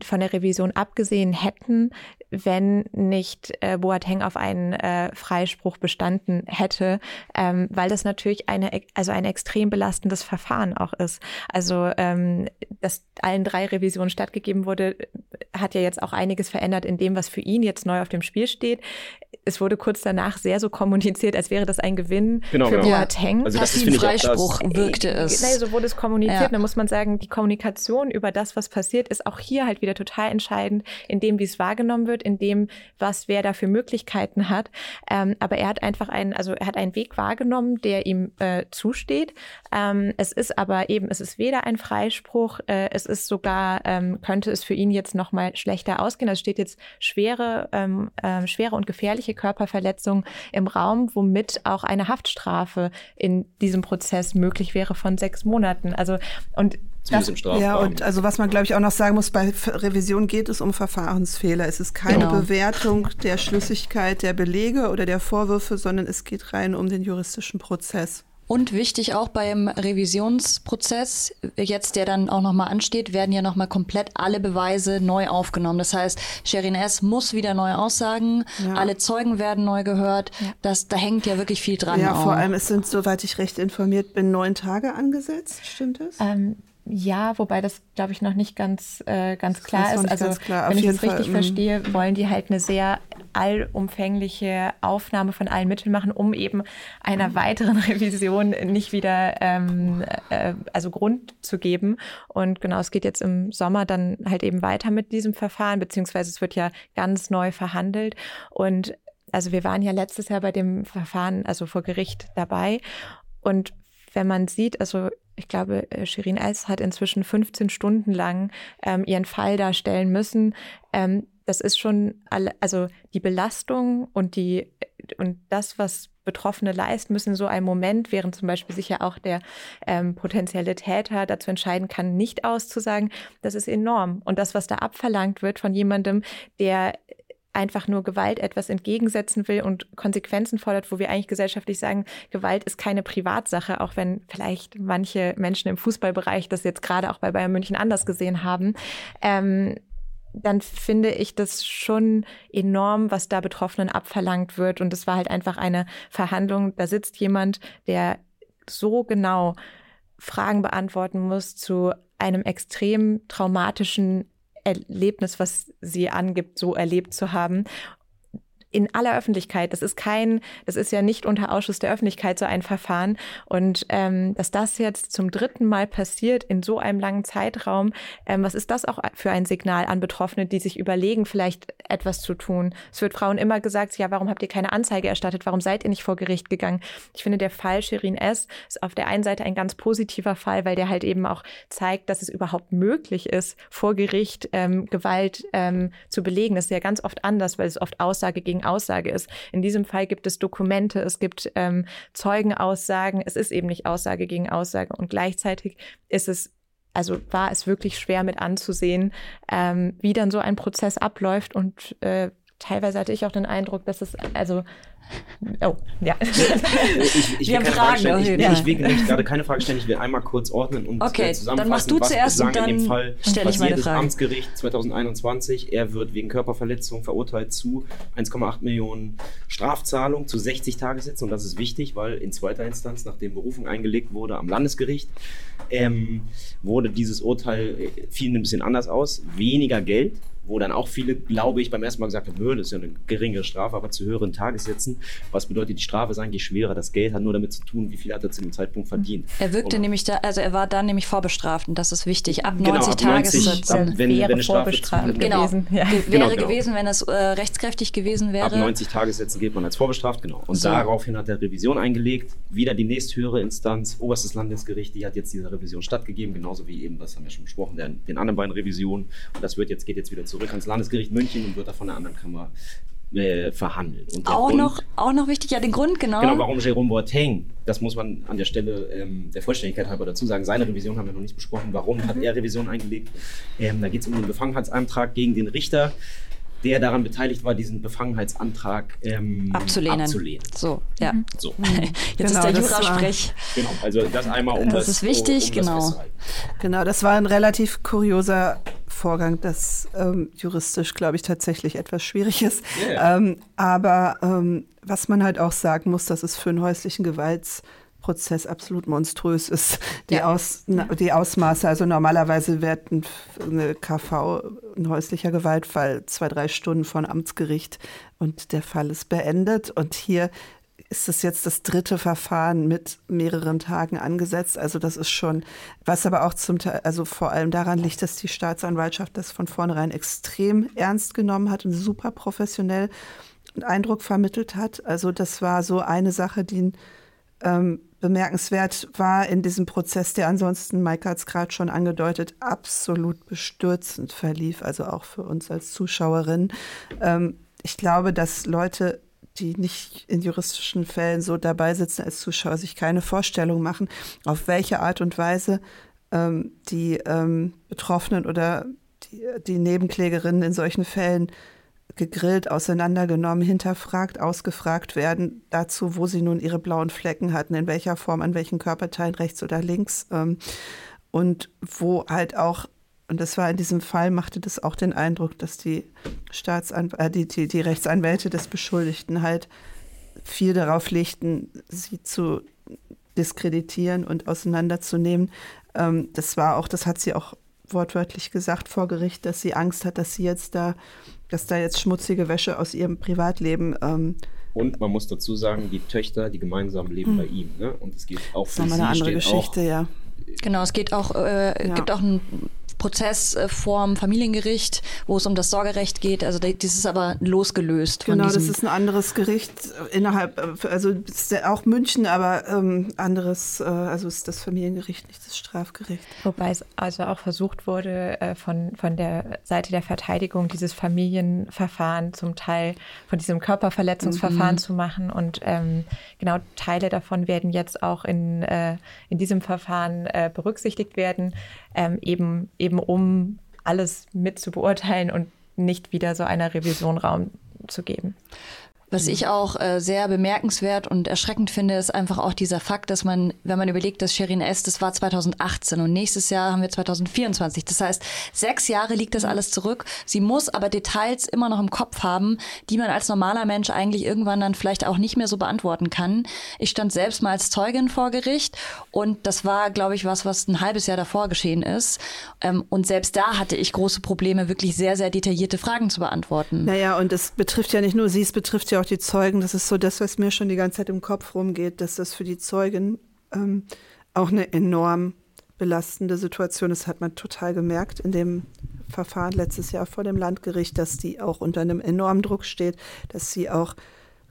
von der Revision abgesehen hätten, wenn nicht äh, Boateng auf einen äh, Freispruch bestanden hätte, ähm, weil das natürlich eine, also ein extrem belastendes Verfahren auch ist. Also, ähm, dass allen drei Revisionen stattgegeben wurde, hat ja jetzt auch einiges verändert in dem, was für ihn jetzt neu auf dem Spiel steht. Es wurde kurz danach sehr so kommuniziert, als wäre das ein Gewinn genau, für genau. Boateng. Also das wie ein Freispruch das, wirkte es. Nein, so wurde es kommuniziert. Ja. Da muss man sagen, die Kommunikation über das, was passiert, ist auch hier halt wieder total entscheidend, in dem, wie es wahrgenommen wird, in dem, was wer da für Möglichkeiten hat. Ähm, aber er hat einfach einen, also er hat einen Weg wahrgenommen, der ihm äh, zusteht. Ähm, es ist aber eben, es ist weder ein Freispruch, äh, es ist sogar, ähm, könnte es für ihn jetzt nochmal schlechter ausgehen. Es steht jetzt schwere, ähm, äh, schwere und gefährliche Körperverletzung im Raum, womit auch eine Haftstrafe in diesem Prozess möglich wäre von sechs Monaten. Also und das, ja, und also was man, glaube ich, auch noch sagen muss, bei Revision geht es um Verfahrensfehler. Es ist keine genau. Bewertung der Schlüssigkeit der Belege oder der Vorwürfe, sondern es geht rein um den juristischen Prozess. Und wichtig auch beim Revisionsprozess, jetzt der dann auch nochmal ansteht, werden ja nochmal komplett alle Beweise neu aufgenommen. Das heißt, Sherin S. muss wieder neu aussagen, ja. alle Zeugen werden neu gehört. Das, da hängt ja wirklich viel dran. Ja, auch. vor allem, es sind, soweit ich recht informiert bin, neun Tage angesetzt. Stimmt das? Ähm, ja, wobei das, glaube ich, noch nicht ganz, äh, ganz klar ist. Also, klar. wenn ich es richtig Fall, mm. verstehe, wollen die halt eine sehr allumfängliche Aufnahme von allen Mitteln machen, um eben einer mhm. weiteren (laughs) Revision nicht wieder ähm, äh, also Grund zu geben. Und genau, es geht jetzt im Sommer dann halt eben weiter mit diesem Verfahren, beziehungsweise es wird ja ganz neu verhandelt. Und also wir waren ja letztes Jahr bei dem Verfahren, also vor Gericht dabei. Und wenn man sieht, also ich glaube, äh, Shirin Els hat inzwischen 15 Stunden lang ähm, ihren Fall darstellen müssen. Ähm, das ist schon alle, also die Belastung und die und das, was Betroffene leisten müssen so einem Moment, während zum Beispiel sich ja auch der ähm, potenzielle Täter dazu entscheiden kann, nicht auszusagen, das ist enorm. Und das, was da abverlangt wird von jemandem, der einfach nur Gewalt etwas entgegensetzen will und Konsequenzen fordert, wo wir eigentlich gesellschaftlich sagen, Gewalt ist keine Privatsache, auch wenn vielleicht manche Menschen im Fußballbereich das jetzt gerade auch bei Bayern München anders gesehen haben. Ähm, dann finde ich das schon enorm, was da Betroffenen abverlangt wird. Und es war halt einfach eine Verhandlung. Da sitzt jemand, der so genau Fragen beantworten muss zu einem extrem traumatischen Erlebnis, was sie angibt, so erlebt zu haben in aller Öffentlichkeit. Das ist kein, das ist ja nicht unter Ausschuss der Öffentlichkeit so ein Verfahren. Und ähm, dass das jetzt zum dritten Mal passiert in so einem langen Zeitraum, ähm, was ist das auch für ein Signal an Betroffene, die sich überlegen, vielleicht etwas zu tun? Es wird Frauen immer gesagt, ja, warum habt ihr keine Anzeige erstattet? Warum seid ihr nicht vor Gericht gegangen? Ich finde, der Fall Shirin S. ist auf der einen Seite ein ganz positiver Fall, weil der halt eben auch zeigt, dass es überhaupt möglich ist, vor Gericht ähm, Gewalt ähm, zu belegen. Das ist ja ganz oft anders, weil es oft Aussage gegen gegen Aussage ist. In diesem Fall gibt es Dokumente, es gibt ähm, Zeugenaussagen, es ist eben nicht Aussage gegen Aussage und gleichzeitig ist es also war es wirklich schwer mit anzusehen, ähm, wie dann so ein Prozess abläuft und äh, teilweise hatte ich auch den Eindruck, dass es also Oh, ja. (laughs) ich, ich, will keine Frage stellen. Ich, ja. ich will gerade keine Frage stellen. Ich will einmal kurz ordnen und okay, äh, zusammenfassen, dann machst du was zuerst und dann in dem Fall stelle ich meine Frage. Amtsgericht 2021. Er wird wegen Körperverletzung verurteilt zu 1,8 Millionen Strafzahlung zu 60 Tagessätzen. Und das ist wichtig, weil in zweiter Instanz, nachdem Berufung eingelegt wurde am Landesgericht, ähm, wurde dieses Urteil, äh, fiel ein bisschen anders aus. Weniger Geld, wo dann auch viele, glaube ich, beim ersten Mal gesagt haben, das ist ja eine geringere Strafe, aber zu höheren Tagessätzen. Was bedeutet, die Strafe ist eigentlich schwerer. Das Geld hat nur damit zu tun, wie viel hat er zu dem Zeitpunkt verdient. Er wirkte und, nämlich da, also er war dann nämlich vorbestraft und das ist wichtig. Ab 90 genau, Tagessätzen. Ab, wenn, wäre wenn eine Strafe genau, gewesen. Ja. Wäre genau, genau. gewesen, wenn es äh, rechtskräftig gewesen wäre. Ab 90 Tagessätzen geht man als vorbestraft, genau. Und so. daraufhin hat er Revision eingelegt. Wieder die nächsthöhere Instanz, oberstes Landesgericht, die hat jetzt diese Revision stattgegeben, genauso wie eben, das haben wir schon besprochen, den, den anderen beiden Revisionen. Und das wird jetzt, geht jetzt wieder zurück ans Landesgericht München und wird da von der anderen Kammer äh, verhandeln. auch, Grund, noch, auch noch wichtig, ja, den Grund, genau. Genau, warum Jérôme Boateng, das muss man an der Stelle ähm, der Vollständigkeit halber dazu sagen, seine Revision haben wir noch nicht besprochen. Warum mhm. hat er Revision eingelegt? Ähm, da geht es um den Befangenheitsantrag gegen den Richter der daran beteiligt war, diesen Befangenheitsantrag ähm, abzulehnen. abzulehnen. So, ja. Mhm. So. (laughs) Jetzt genau, ist der Jura-Sprech. Genau, also das einmal um das, das ist wichtig, um, um genau. Genau, das war ein relativ kurioser Vorgang, das ähm, juristisch, glaube ich, tatsächlich etwas schwierig ist. Yeah. Ähm, aber ähm, was man halt auch sagen muss, dass es für einen häuslichen Gewalts Prozess absolut monströs ist. Die, ja. Aus, die Ausmaße, also normalerweise wird eine KV, ein häuslicher Gewaltfall, zwei, drei Stunden von Amtsgericht und der Fall ist beendet. Und hier ist es jetzt das dritte Verfahren mit mehreren Tagen angesetzt. Also das ist schon, was aber auch zum Teil, also vor allem daran liegt, dass die Staatsanwaltschaft das von vornherein extrem ernst genommen hat und super professionell einen Eindruck vermittelt hat. Also das war so eine Sache, die ähm, bemerkenswert war in diesem Prozess, der ansonsten, Mike hat es gerade schon angedeutet, absolut bestürzend verlief, also auch für uns als Zuschauerin. Ähm, ich glaube, dass Leute, die nicht in juristischen Fällen so dabei sitzen als Zuschauer, sich keine Vorstellung machen, auf welche Art und Weise ähm, die ähm, Betroffenen oder die, die Nebenklägerinnen in solchen Fällen gegrillt, auseinandergenommen, hinterfragt, ausgefragt werden dazu, wo sie nun ihre blauen Flecken hatten, in welcher Form, an welchen Körperteilen, rechts oder links. Ähm, und wo halt auch, und das war in diesem Fall, machte das auch den Eindruck, dass die, Staatsan äh, die, die, die Rechtsanwälte des Beschuldigten halt viel darauf legten, sie zu diskreditieren und auseinanderzunehmen. Ähm, das war auch, das hat sie auch wortwörtlich gesagt vor Gericht, dass sie Angst hat, dass sie jetzt da dass da jetzt schmutzige Wäsche aus ihrem Privatleben. Ähm, und man muss dazu sagen, die Töchter, die gemeinsam leben mhm. bei ihm. Ne? Und es geht auch für das ist sie. eine andere Geschichte, auch, ja. Genau, es geht auch, äh, ja. gibt auch ein Prozess äh, vorm Familiengericht, wo es um das Sorgerecht geht. Also das ist aber losgelöst. Genau, das ist ein anderes Gericht innerhalb, äh, also ist auch München, aber ähm, anderes, äh, also ist das Familiengericht, nicht das Strafgericht. Wobei es also auch versucht wurde, äh, von, von der Seite der Verteidigung dieses Familienverfahren zum Teil von diesem Körperverletzungsverfahren mhm. zu machen. Und ähm, genau Teile davon werden jetzt auch in, äh, in diesem Verfahren äh, berücksichtigt werden, ähm, eben, eben eben um alles mit zu beurteilen und nicht wieder so einer Revision Raum zu geben. Was ich auch äh, sehr bemerkenswert und erschreckend finde, ist einfach auch dieser Fakt, dass man, wenn man überlegt, dass Sherin S., das war 2018 und nächstes Jahr haben wir 2024. Das heißt, sechs Jahre liegt das alles zurück. Sie muss aber Details immer noch im Kopf haben, die man als normaler Mensch eigentlich irgendwann dann vielleicht auch nicht mehr so beantworten kann. Ich stand selbst mal als Zeugin vor Gericht und das war, glaube ich, was, was ein halbes Jahr davor geschehen ist. Ähm, und selbst da hatte ich große Probleme, wirklich sehr, sehr detaillierte Fragen zu beantworten. Naja, und es betrifft ja nicht nur sie, es betrifft ja auch die Zeugen, das ist so das, was mir schon die ganze Zeit im Kopf rumgeht, dass das für die Zeugen ähm, auch eine enorm belastende Situation ist, hat man total gemerkt in dem Verfahren letztes Jahr vor dem Landgericht, dass die auch unter einem enormen Druck steht, dass sie auch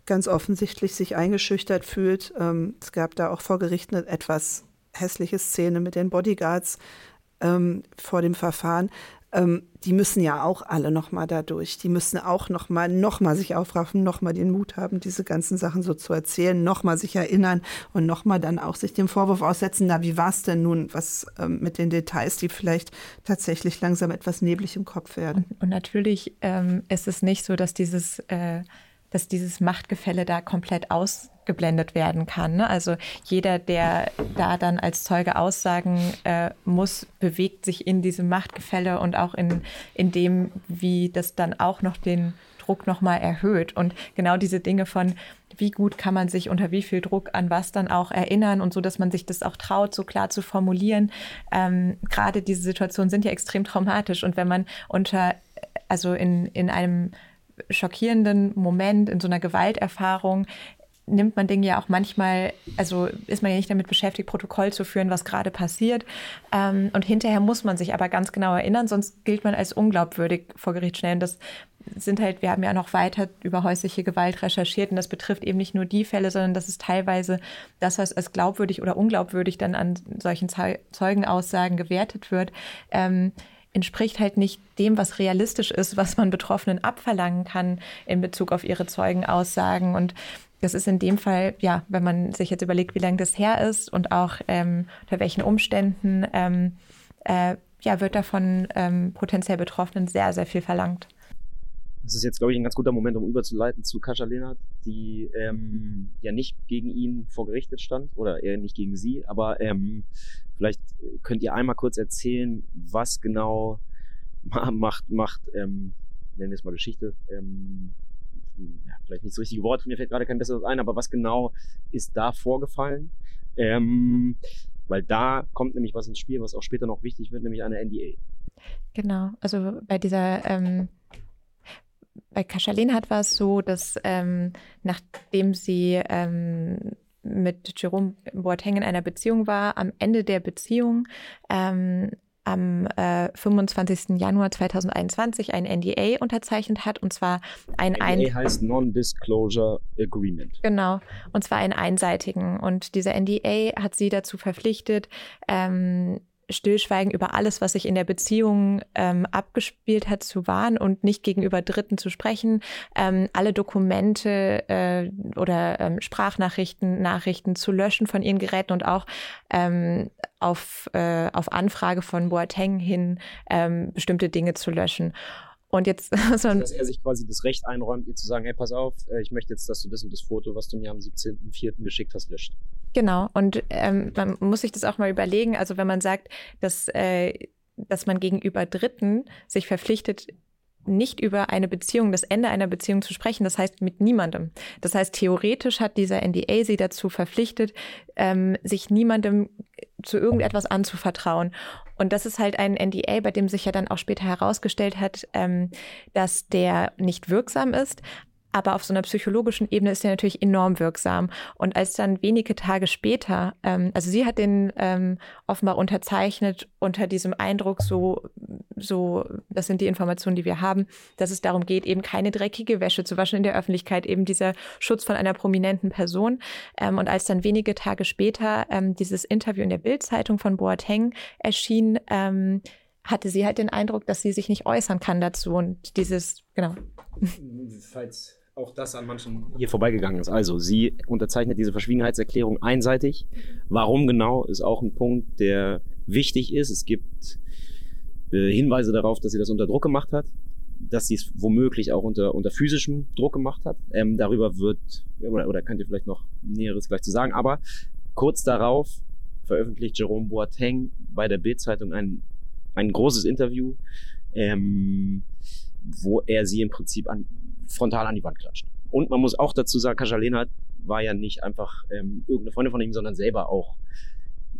ganz offensichtlich sich eingeschüchtert fühlt. Ähm, es gab da auch vor Gericht eine etwas hässliche Szene mit den Bodyguards ähm, vor dem Verfahren. Ähm, die müssen ja auch alle nochmal dadurch. Die müssen auch nochmal, nochmal sich aufraffen, nochmal den Mut haben, diese ganzen Sachen so zu erzählen, nochmal sich erinnern und nochmal dann auch sich dem Vorwurf aussetzen, na, wie war es denn nun, was ähm, mit den Details, die vielleicht tatsächlich langsam etwas neblig im Kopf werden. Und, und natürlich ähm, ist es nicht so, dass dieses äh, dass dieses Machtgefälle da komplett ausgeblendet werden kann. Ne? Also jeder, der da dann als Zeuge aussagen äh, muss, bewegt sich in diesem Machtgefälle und auch in, in dem, wie das dann auch noch den Druck nochmal erhöht. Und genau diese Dinge von, wie gut kann man sich unter wie viel Druck an was dann auch erinnern und so, dass man sich das auch traut, so klar zu formulieren. Ähm, Gerade diese Situationen sind ja extrem traumatisch. Und wenn man unter, also in, in einem schockierenden Moment, in so einer Gewalterfahrung, nimmt man Dinge ja auch manchmal, also ist man ja nicht damit beschäftigt, Protokoll zu führen, was gerade passiert. Ähm, und hinterher muss man sich aber ganz genau erinnern, sonst gilt man als unglaubwürdig vor Gericht schnell. Und das sind halt, wir haben ja noch weiter über häusliche Gewalt recherchiert und das betrifft eben nicht nur die Fälle, sondern das ist teilweise das, was als glaubwürdig oder unglaubwürdig dann an solchen Zeugenaussagen gewertet wird. Ähm, entspricht halt nicht dem, was realistisch ist, was man Betroffenen abverlangen kann in Bezug auf ihre Zeugenaussagen. Und das ist in dem Fall, ja, wenn man sich jetzt überlegt, wie lange das her ist und auch ähm, unter welchen Umständen, ähm, äh, ja, wird davon ähm, potenziell Betroffenen sehr, sehr viel verlangt. Das ist jetzt, glaube ich, ein ganz guter Moment, um überzuleiten zu Kascha Lehnert, die ähm, ja nicht gegen ihn vor Gericht stand oder eher nicht gegen sie, aber ähm, Vielleicht könnt ihr einmal kurz erzählen, was genau (laughs) macht, macht ähm, nennen wir es mal Geschichte, ähm, ja, vielleicht nicht das richtige Wort, mir fällt gerade kein besseres ein, aber was genau ist da vorgefallen? Ähm, weil da kommt nämlich was ins Spiel, was auch später noch wichtig wird, nämlich eine NDA. Genau, also bei dieser ähm, bei Kaschalin hat war es so, dass ähm, nachdem sie ähm, mit Jerome Boateng in einer Beziehung war, am Ende der Beziehung ähm, am äh, 25. Januar 2021 ein NDA unterzeichnet hat und zwar ein NDA ein heißt Non-Disclosure Agreement. Genau und zwar einen einseitigen und dieser NDA hat sie dazu verpflichtet ähm, Stillschweigen über alles, was sich in der Beziehung ähm, abgespielt hat, zu wahren und nicht gegenüber Dritten zu sprechen, ähm, alle Dokumente äh, oder ähm, Sprachnachrichten, Nachrichten zu löschen von ihren Geräten und auch ähm, auf, äh, auf Anfrage von Boateng hin ähm, bestimmte Dinge zu löschen. Und jetzt (laughs) so also, dass er sich quasi das Recht einräumt, ihr zu sagen, hey, pass auf, äh, ich möchte jetzt, dass du das und das Foto, was du mir am 17.04. geschickt hast, löscht. Genau. Und ähm, man muss sich das auch mal überlegen. Also wenn man sagt, dass, äh, dass man gegenüber Dritten sich verpflichtet, nicht über eine Beziehung, das Ende einer Beziehung zu sprechen, das heißt mit niemandem. Das heißt, theoretisch hat dieser NDA sie dazu verpflichtet, ähm, sich niemandem zu irgendetwas anzuvertrauen. Und das ist halt ein NDA, bei dem sich ja dann auch später herausgestellt hat, ähm, dass der nicht wirksam ist, aber auf so einer psychologischen Ebene ist er natürlich enorm wirksam. Und als dann wenige Tage später, ähm, also sie hat den ähm, offenbar unterzeichnet unter diesem Eindruck, so, so, das sind die Informationen, die wir haben, dass es darum geht, eben keine dreckige Wäsche zu waschen in der Öffentlichkeit, eben dieser Schutz von einer prominenten Person. Ähm, und als dann wenige Tage später ähm, dieses Interview in der Bildzeitung von Boateng erschien, ähm, hatte sie halt den Eindruck, dass sie sich nicht äußern kann dazu und dieses, genau. Falls auch das an manchen hier vorbeigegangen ist. Also, sie unterzeichnet diese Verschwiegenheitserklärung einseitig. Warum genau, ist auch ein Punkt, der wichtig ist. Es gibt äh, Hinweise darauf, dass sie das unter Druck gemacht hat, dass sie es womöglich auch unter, unter physischem Druck gemacht hat. Ähm, darüber wird, oder, oder könnt ihr vielleicht noch Näheres gleich zu sagen, aber kurz darauf veröffentlicht Jerome Boateng bei der Bild-Zeitung ein, ein großes Interview, ähm, wo er sie im Prinzip an, frontal an die Wand klatscht. Und man muss auch dazu sagen, Kajalena war ja nicht einfach ähm, irgendeine Freundin von ihm, sondern selber auch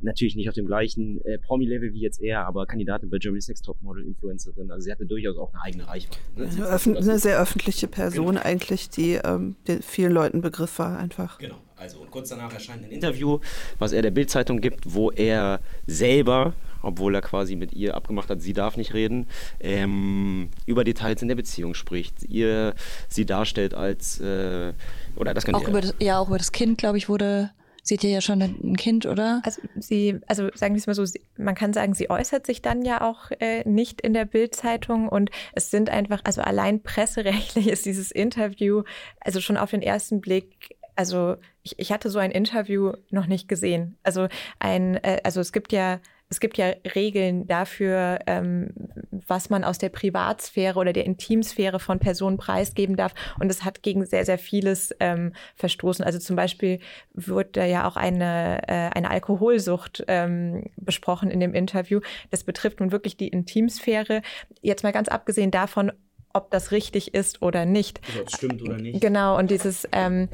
natürlich nicht auf dem gleichen äh, Promi-Level wie jetzt er, aber Kandidatin bei Germany's Next Topmodel, Influencerin. Also sie hatte durchaus auch eine eigene Reichweite. Ne? Eine, eine sehr öffentliche Person genau. eigentlich, die ähm, vielen Leuten Begriff war einfach. Genau. Also und kurz danach erscheint ein Interview, was er der Bildzeitung gibt, wo er selber obwohl er quasi mit ihr abgemacht hat, sie darf nicht reden, ähm, über Details in der Beziehung spricht, ihr sie darstellt als, äh, oder das auch über das, Ja, auch über das Kind, glaube ich, wurde Sie hat ja schon ein Kind, oder? Also sie, also sagen wir es mal so, sie, man kann sagen, sie äußert sich dann ja auch äh, nicht in der Bildzeitung und es sind einfach, also allein presserechtlich (laughs) ist dieses Interview, also schon auf den ersten Blick also ich, ich hatte so ein Interview noch nicht gesehen. Also ein, äh, also es gibt ja es gibt ja Regeln dafür, ähm, was man aus der Privatsphäre oder der Intimsphäre von Personen preisgeben darf. Und es hat gegen sehr, sehr vieles ähm, verstoßen. Also zum Beispiel wird da ja auch eine, äh, eine Alkoholsucht ähm, besprochen in dem Interview. Das betrifft nun wirklich die Intimsphäre. Jetzt mal ganz abgesehen davon, ob das richtig ist oder nicht. Also, ob es stimmt oder nicht. Genau, und dieses, ähm,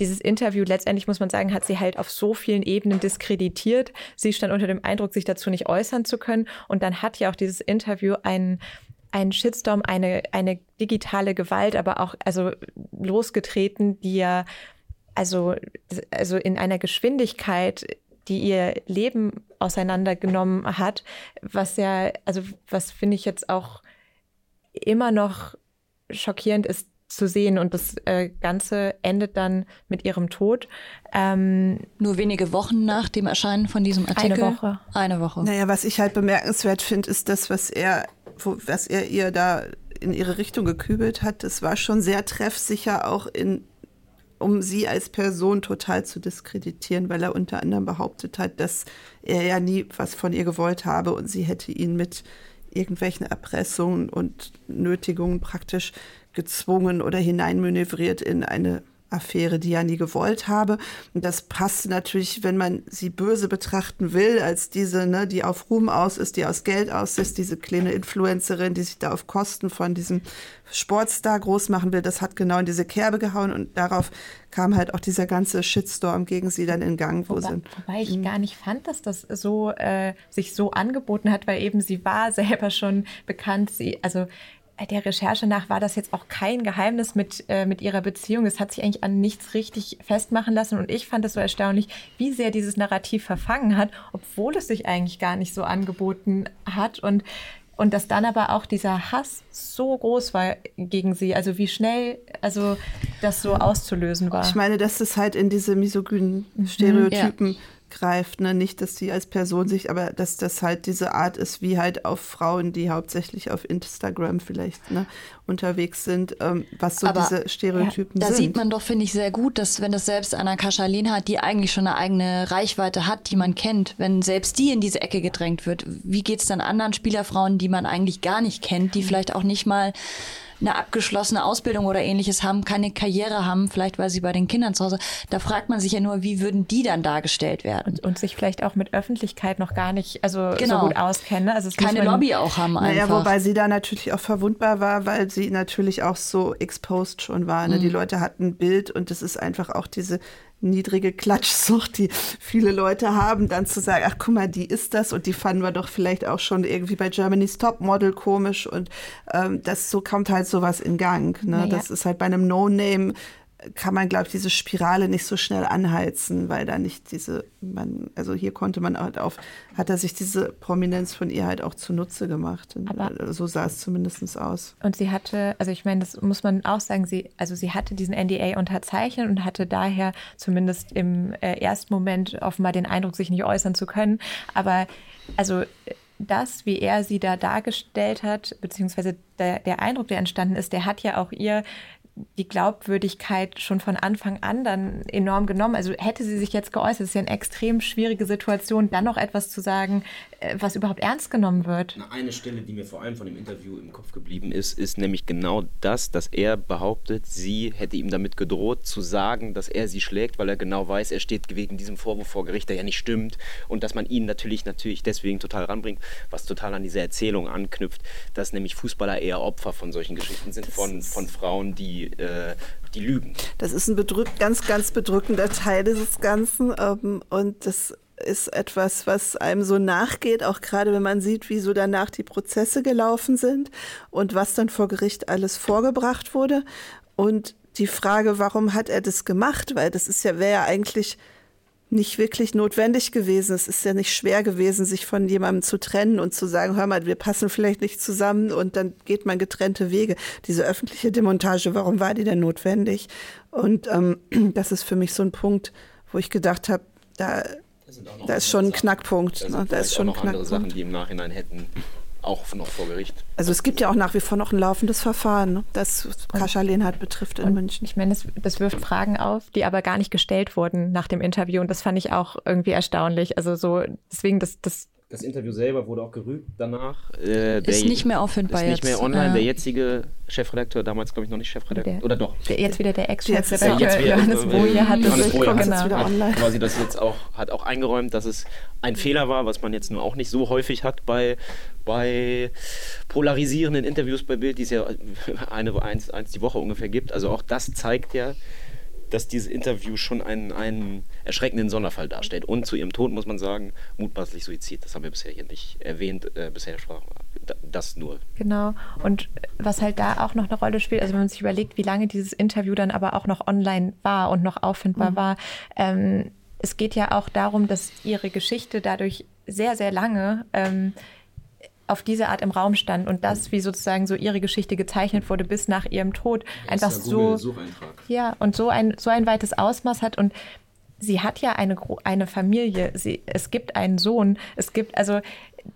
dieses Interview letztendlich, muss man sagen, hat sie halt auf so vielen Ebenen diskreditiert. Sie stand unter dem Eindruck, sich dazu nicht äußern zu können. Und dann hat ja auch dieses Interview einen einen Shitstorm, eine, eine digitale Gewalt, aber auch also losgetreten, die ja also, also in einer Geschwindigkeit, die ihr Leben auseinandergenommen hat, was ja, also was finde ich jetzt auch immer noch schockierend ist, zu sehen und das äh, Ganze endet dann mit ihrem Tod. Ähm, Nur wenige Wochen nach dem Erscheinen von diesem Artikel? Eine Woche. Eine Woche. Naja, was ich halt bemerkenswert finde, ist das, was er, wo, was er ihr da in ihre Richtung gekübelt hat. Das war schon sehr treffsicher auch in um sie als Person total zu diskreditieren, weil er unter anderem behauptet hat, dass er ja nie was von ihr gewollt habe und sie hätte ihn mit irgendwelchen Erpressungen und Nötigungen praktisch gezwungen oder hineinmanövriert in eine Affäre, die er nie gewollt habe. Und das passt natürlich, wenn man sie böse betrachten will, als diese, ne, die auf Ruhm aus ist, die aus Geld aus ist, diese kleine Influencerin, die sich da auf Kosten von diesem Sportstar groß machen will. Das hat genau in diese Kerbe gehauen und darauf kam halt auch dieser ganze Shitstorm gegen sie dann in Gang, wo wobei, sie. Wobei ich gar nicht fand, dass das so äh, sich so angeboten hat, weil eben sie war selber schon bekannt. Sie, also der Recherche nach war das jetzt auch kein Geheimnis mit, äh, mit ihrer Beziehung. Es hat sich eigentlich an nichts richtig festmachen lassen. Und ich fand es so erstaunlich, wie sehr dieses Narrativ verfangen hat, obwohl es sich eigentlich gar nicht so angeboten hat. Und, und dass dann aber auch dieser Hass so groß war gegen sie. Also wie schnell also das so auszulösen war. Ich meine, dass es halt in diese misogynen. Stereotypen. Mhm, ja greift. Ne? Nicht, dass sie als Person sich, aber dass das halt diese Art ist, wie halt auf Frauen, die hauptsächlich auf Instagram vielleicht ne, unterwegs sind, ähm, was so aber, diese Stereotypen ja, da sind. Da sieht man doch, finde ich, sehr gut, dass wenn das selbst Anna Kaschalin hat, die eigentlich schon eine eigene Reichweite hat, die man kennt, wenn selbst die in diese Ecke gedrängt wird, wie geht es dann anderen Spielerfrauen, die man eigentlich gar nicht kennt, die vielleicht auch nicht mal eine abgeschlossene Ausbildung oder ähnliches haben, keine Karriere haben, vielleicht weil sie bei den Kindern zu Hause. Da fragt man sich ja nur, wie würden die dann dargestellt werden? Und, und sich vielleicht auch mit Öffentlichkeit noch gar nicht also genau. so gut auskennen. Ne? Also keine Lobby auch haben naja, einfach. Wobei sie da natürlich auch verwundbar war, weil sie natürlich auch so exposed schon war. Ne? Mhm. Die Leute hatten ein Bild und das ist einfach auch diese niedrige Klatschsucht, die viele Leute haben, dann zu sagen, ach guck mal, die ist das und die fanden wir doch vielleicht auch schon irgendwie bei Germany's Topmodel komisch und ähm, das so kommt halt sowas in Gang. Ne? Naja. Das ist halt bei einem No-Name kann man, glaube ich, diese Spirale nicht so schnell anheizen, weil da nicht diese, man, also hier konnte man halt auf, hat er sich diese Prominenz von ihr halt auch zunutze gemacht. Aber äh, so sah es zumindest aus. Und sie hatte, also ich meine, das muss man auch sagen, sie, also sie hatte diesen NDA unterzeichnet und hatte daher zumindest im äh, ersten Moment offenbar den Eindruck, sich nicht äußern zu können. Aber also das, wie er sie da dargestellt hat, beziehungsweise der, der Eindruck, der entstanden ist, der hat ja auch ihr die Glaubwürdigkeit schon von Anfang an dann enorm genommen. Also hätte sie sich jetzt geäußert, ist ja eine extrem schwierige Situation, dann noch etwas zu sagen, äh, was überhaupt ernst genommen wird. Eine Stelle, die mir vor allem von dem Interview im Kopf geblieben ist, ist nämlich genau das, dass er behauptet, sie hätte ihm damit gedroht zu sagen, dass er sie schlägt, weil er genau weiß, er steht wegen diesem Vorwurf vor Gericht, der ja nicht stimmt und dass man ihn natürlich natürlich deswegen total ranbringt, was total an diese Erzählung anknüpft, dass nämlich Fußballer eher Opfer von solchen Geschichten sind, von, von Frauen, die äh, die lügen. Das ist ein bedrückt, ganz, ganz bedrückender Teil dieses Ganzen. Ähm, und das ist etwas, was einem so nachgeht, auch gerade wenn man sieht, wie so danach die Prozesse gelaufen sind und was dann vor Gericht alles vorgebracht wurde. Und die Frage, warum hat er das gemacht? Weil das ist ja, wäre ja eigentlich nicht wirklich notwendig gewesen. Es ist ja nicht schwer gewesen, sich von jemandem zu trennen und zu sagen, hör mal, wir passen vielleicht nicht zusammen und dann geht man getrennte Wege. Diese öffentliche Demontage, warum war die denn notwendig? Und ähm, (clears throat) das ist für mich so ein Punkt, wo ich gedacht habe, da, da ist schon ein Knackpunkt. Da, ne? da ist schon auch ein noch andere Sachen, Knackpunkt. die im Nachhinein hätten auch noch vor Gericht. Also es gibt ja auch nach wie vor noch ein laufendes Verfahren, ne? das Kascha Lehnhardt betrifft in München. Ich meine, das, das wirft Fragen auf, die aber gar nicht gestellt wurden nach dem Interview. Und das fand ich auch irgendwie erstaunlich. Also so, deswegen, das, das Das Interview selber wurde auch gerügt danach. Äh, Ist nicht mehr auffindbar Ist nicht mehr jetzt. online. Ja. Der jetzige Chefredakteur, damals glaube ich noch nicht Chefredakteur. Der- Oder doch. der, jetzt wieder der Jetzt ist Ex-Chefredakteur jetzt wieder- Johannes Boje hat das Johannes Boje hat es genau. jetzt wieder hat online. quasi das jetzt auch, hat auch eingeräumt, dass es ein Fehler war, was man jetzt nur auch nicht so häufig hat bei, bei polarisierenden Interviews bei Bild, die es ja (laughs) eine, eins, eins die Woche ungefähr gibt. Also auch das zeigt ja, dass dieses Interview schon einen, einen erschreckenden Sonderfall darstellt. Und zu ihrem Tod muss man sagen, mutmaßlich Suizid. Das haben wir bisher hier nicht erwähnt. Äh, bisher sprach das nur. Genau. Und was halt da auch noch eine Rolle spielt, also wenn man sich überlegt, wie lange dieses Interview dann aber auch noch online war und noch auffindbar war, ähm, es geht ja auch darum, dass ihre Geschichte dadurch sehr, sehr lange ähm, auf diese Art im Raum stand und das, wie sozusagen so ihre Geschichte gezeichnet wurde bis nach ihrem Tod, einfach so ja und so ein so ein weites Ausmaß hat und sie hat ja eine eine Familie, sie, es gibt einen Sohn, es gibt also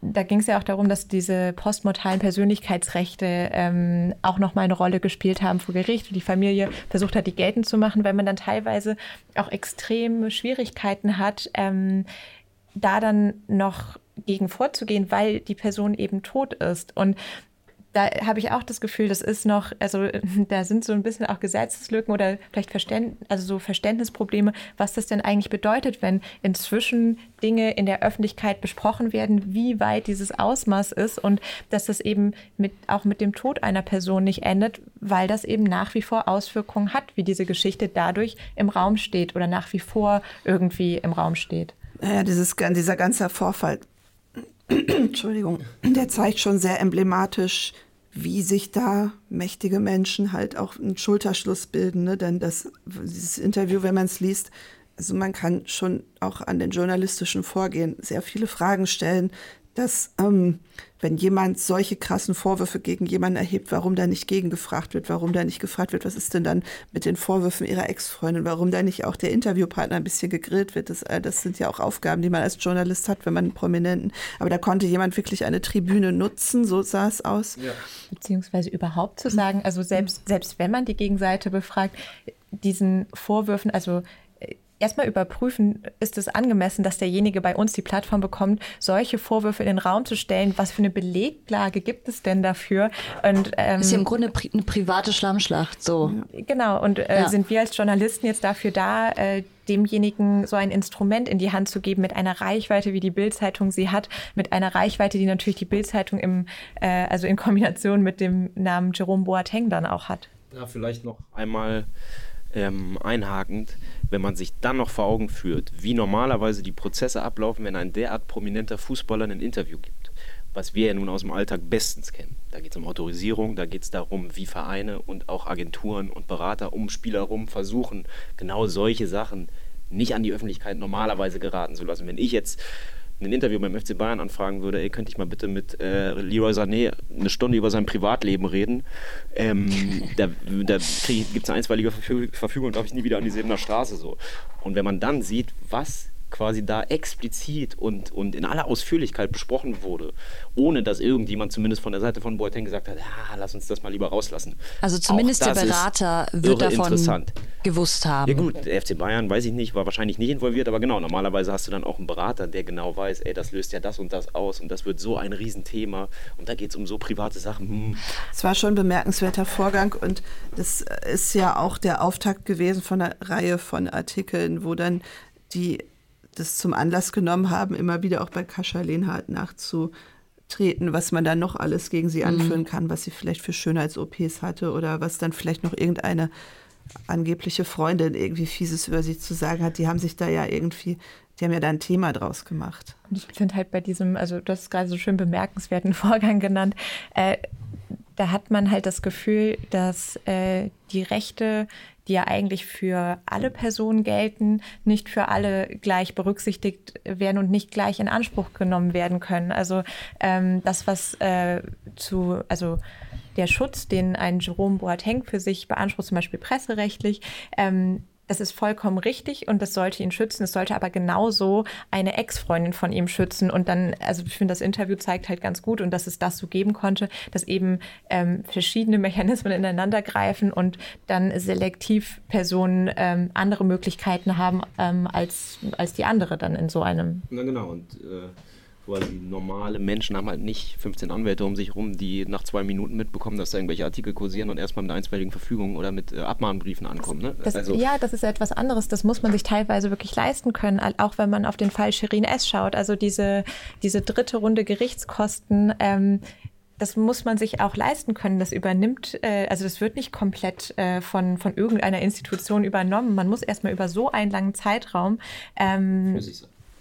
da ging es ja auch darum, dass diese postmortalen Persönlichkeitsrechte ähm, auch noch mal eine Rolle gespielt haben vor Gericht und die Familie versucht hat, die geltend zu machen, weil man dann teilweise auch extreme Schwierigkeiten hat, ähm, da dann noch gegen vorzugehen, weil die Person eben tot ist. Und da habe ich auch das Gefühl, das ist noch, also (laughs) da sind so ein bisschen auch Gesetzeslücken oder vielleicht Verständ, also so Verständnisprobleme, was das denn eigentlich bedeutet, wenn inzwischen Dinge in der Öffentlichkeit besprochen werden, wie weit dieses Ausmaß ist und dass das eben mit, auch mit dem Tod einer Person nicht endet, weil das eben nach wie vor Auswirkungen hat, wie diese Geschichte dadurch im Raum steht oder nach wie vor irgendwie im Raum steht. Naja, dieses, dieser ganze Vorfall, (clears throat) Entschuldigung, der zeigt schon sehr emblematisch, wie sich da mächtige Menschen halt auch einen Schulterschluss bilden. Ne? Denn das, dieses Interview, wenn man es liest, also man kann schon auch an den journalistischen Vorgehen sehr viele Fragen stellen, dass ähm, wenn jemand solche krassen Vorwürfe gegen jemanden erhebt, warum da nicht gegengefragt wird, warum da nicht gefragt wird, was ist denn dann mit den Vorwürfen ihrer Ex-Freundin, warum da nicht auch der Interviewpartner ein bisschen gegrillt wird. Das, äh, das sind ja auch Aufgaben, die man als Journalist hat, wenn man einen Prominenten, aber da konnte jemand wirklich eine Tribüne nutzen, so sah es aus. Ja. beziehungsweise überhaupt zu sagen, also selbst, selbst wenn man die Gegenseite befragt, diesen Vorwürfen, also erstmal überprüfen, ist es angemessen, dass derjenige bei uns die Plattform bekommt, solche Vorwürfe in den Raum zu stellen. Was für eine Beleglage gibt es denn dafür? Und, ähm, Ist ja im Grunde pri eine private Schlammschlacht. So. Genau, und äh, Ja. sind wir als Journalisten jetzt dafür da, äh, demjenigen so ein Instrument in die Hand zu geben mit einer Reichweite, wie die Bildzeitung sie hat, mit einer Reichweite, die natürlich die Bildzeitung im, äh, also in Kombination mit dem Namen Jerome Boateng dann auch hat. Da vielleicht noch einmal ähm, einhakend, wenn man sich dann noch vor Augen führt, wie normalerweise die Prozesse ablaufen, wenn ein derart prominenter Fußballer ein Interview gibt. Was wir ja nun aus dem Alltag bestens kennen. Da geht es um Autorisierung, da geht es darum, wie Vereine und auch Agenturen und Berater um Spieler rum versuchen, genau solche Sachen nicht an die Öffentlichkeit normalerweise geraten zu lassen. Wenn ich jetzt ein Interview beim FC Bayern anfragen würde, ey, könnte ich mal bitte mit äh, Leroy Sané eine Stunde über sein Privatleben reden, ähm, (laughs) da, da gibt es eine einstweilige Verfü Verfügung darf ich nie wieder an die Sebener Straße so. Und wenn man dann sieht, was quasi da explizit und, und in aller Ausführlichkeit besprochen wurde, ohne dass irgendjemand zumindest von der Seite von Boateng gesagt hat, ah, lass uns das mal lieber rauslassen. Also zumindest der Berater wird davon gewusst haben. Ja gut, der FC Bayern, weiß ich nicht, war wahrscheinlich nicht involviert, aber genau, normalerweise hast du dann auch einen Berater, der genau weiß, ey, das löst ja das und das aus und das wird so ein Riesenthema und da geht es um so private Sachen. Hm. Es war schon ein bemerkenswerter Vorgang und das ist ja auch der Auftakt gewesen von einer Reihe von Artikeln, wo dann die das zum Anlass genommen haben, immer wieder auch bei Kascha Lehnhardt nachzutreten, was man dann noch alles gegen sie anführen kann, was sie vielleicht für Schönheits-OPs hatte oder was dann vielleicht noch irgendeine angebliche Freundin irgendwie Fieses über sie zu sagen hat. Die haben sich da ja irgendwie, die haben ja da ein Thema draus gemacht. Und ich finde halt bei diesem, also du hast gerade so schön bemerkenswerten (laughs) Vorgang genannt, äh, da hat man halt das Gefühl, dass äh, die Rechte, die ja eigentlich für alle Personen gelten, nicht für alle gleich berücksichtigt werden und nicht gleich in Anspruch genommen werden können. Also ähm, das, was äh, zu, also der Schutz, den ein Jerome Boateng für sich beansprucht, zum Beispiel presserechtlich, ähm, das ist vollkommen richtig und das sollte ihn schützen. Es sollte aber genauso eine Ex-Freundin von ihm schützen. Und dann, also ich finde, das Interview zeigt halt ganz gut und dass es das so geben konnte, dass eben ähm, verschiedene (laughs) Mechanismen ineinander greifen und dann selektiv Personen ähm, andere Möglichkeiten haben ähm, als, als die andere dann in so einem. Na genau. Und äh weil die normale Menschen haben halt nicht 15 Anwälte um sich herum, die nach zwei Minuten mitbekommen, dass da irgendwelche Artikel kursieren und erstmal mit einer einstweiligen Verfügung oder mit äh, Abmahnbriefen ankommen. Ne? Das, also, ja, das ist etwas anderes. Das muss man sich teilweise wirklich leisten können, auch wenn man auf den Fall Shirin S. schaut. Also diese, diese dritte Runde Gerichtskosten. Ähm, das muss man sich auch leisten können. Das übernimmt, äh, also das wird nicht komplett äh, von, von irgendeiner Institution übernommen. Man muss erstmal über so einen langen Zeitraum ähm,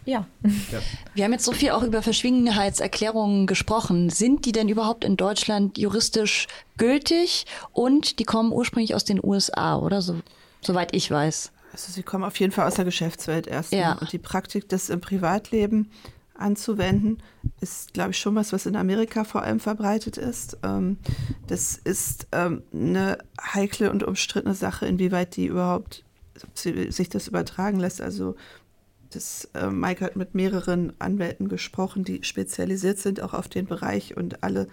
ja. ja. Wir haben jetzt so viel auch über Verschwiegenheitserklärungen gesprochen. Sind die denn überhaupt in Deutschland juristisch gültig? Und die kommen ursprünglich aus den USA, oder? So, soweit ich weiß. Also sie kommen auf jeden Fall aus der Geschäftswelt erst. Ja. Und die Praktik, das im Privatleben anzuwenden, ist, glaube ich, schon was, was in Amerika vor allem verbreitet ist. Ähm, das ist ähm, eine heikle und umstrittene Sache, inwieweit die überhaupt sich das übertragen lässt. Also das, äh, Mike hat mit mehreren Anwälten gesprochen, die spezialisiert sind auch auf den Bereich und alle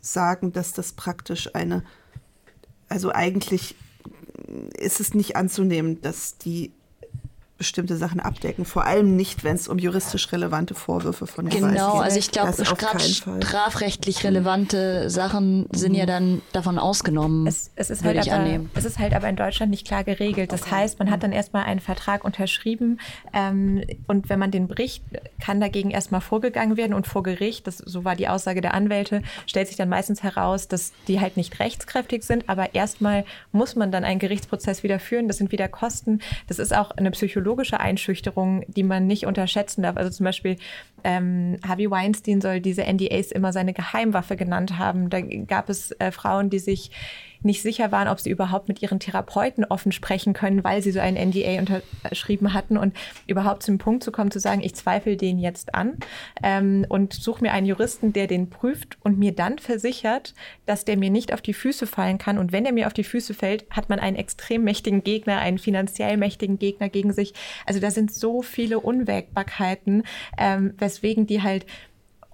sagen, dass das praktisch eine, also eigentlich ist es nicht anzunehmen, dass die bestimmte Sachen abdecken. Vor allem nicht, wenn es um juristisch relevante Vorwürfe von Gewalt genau, geht. Genau, also ich glaube, strafrechtlich relevante Sachen sind ja dann davon ausgenommen. Es, es ist halt aber, es ist halt aber in Deutschland nicht klar geregelt. Das okay. heißt, man hat dann erstmal einen Vertrag unterschrieben ähm, und wenn man den bricht, kann dagegen erstmal vorgegangen werden und vor Gericht, das, so war die Aussage der Anwälte, stellt sich dann meistens heraus, dass die halt nicht rechtskräftig sind, aber erstmal muss man dann einen Gerichtsprozess wieder führen. Das sind wieder Kosten. Das ist auch eine psychologische psychologische Einschüchterung, die man nicht unterschätzen darf. Also zum Beispiel ähm, Harvey Weinstein soll diese NDAs immer seine Geheimwaffe genannt haben. Da gab es äh, Frauen, die sich nicht sicher waren, ob sie überhaupt mit ihren Therapeuten offen sprechen können, weil sie so ein NDA unterschrieben hatten und überhaupt zum Punkt zu kommen, zu sagen, ich zweifle den jetzt an ähm, und suche mir einen Juristen, der den prüft und mir dann versichert, dass der mir nicht auf die Füße fallen kann. Und wenn er mir auf die Füße fällt, hat man einen extrem mächtigen Gegner, einen finanziell mächtigen Gegner gegen sich. Also da sind so viele Unwägbarkeiten, ähm, weswegen die halt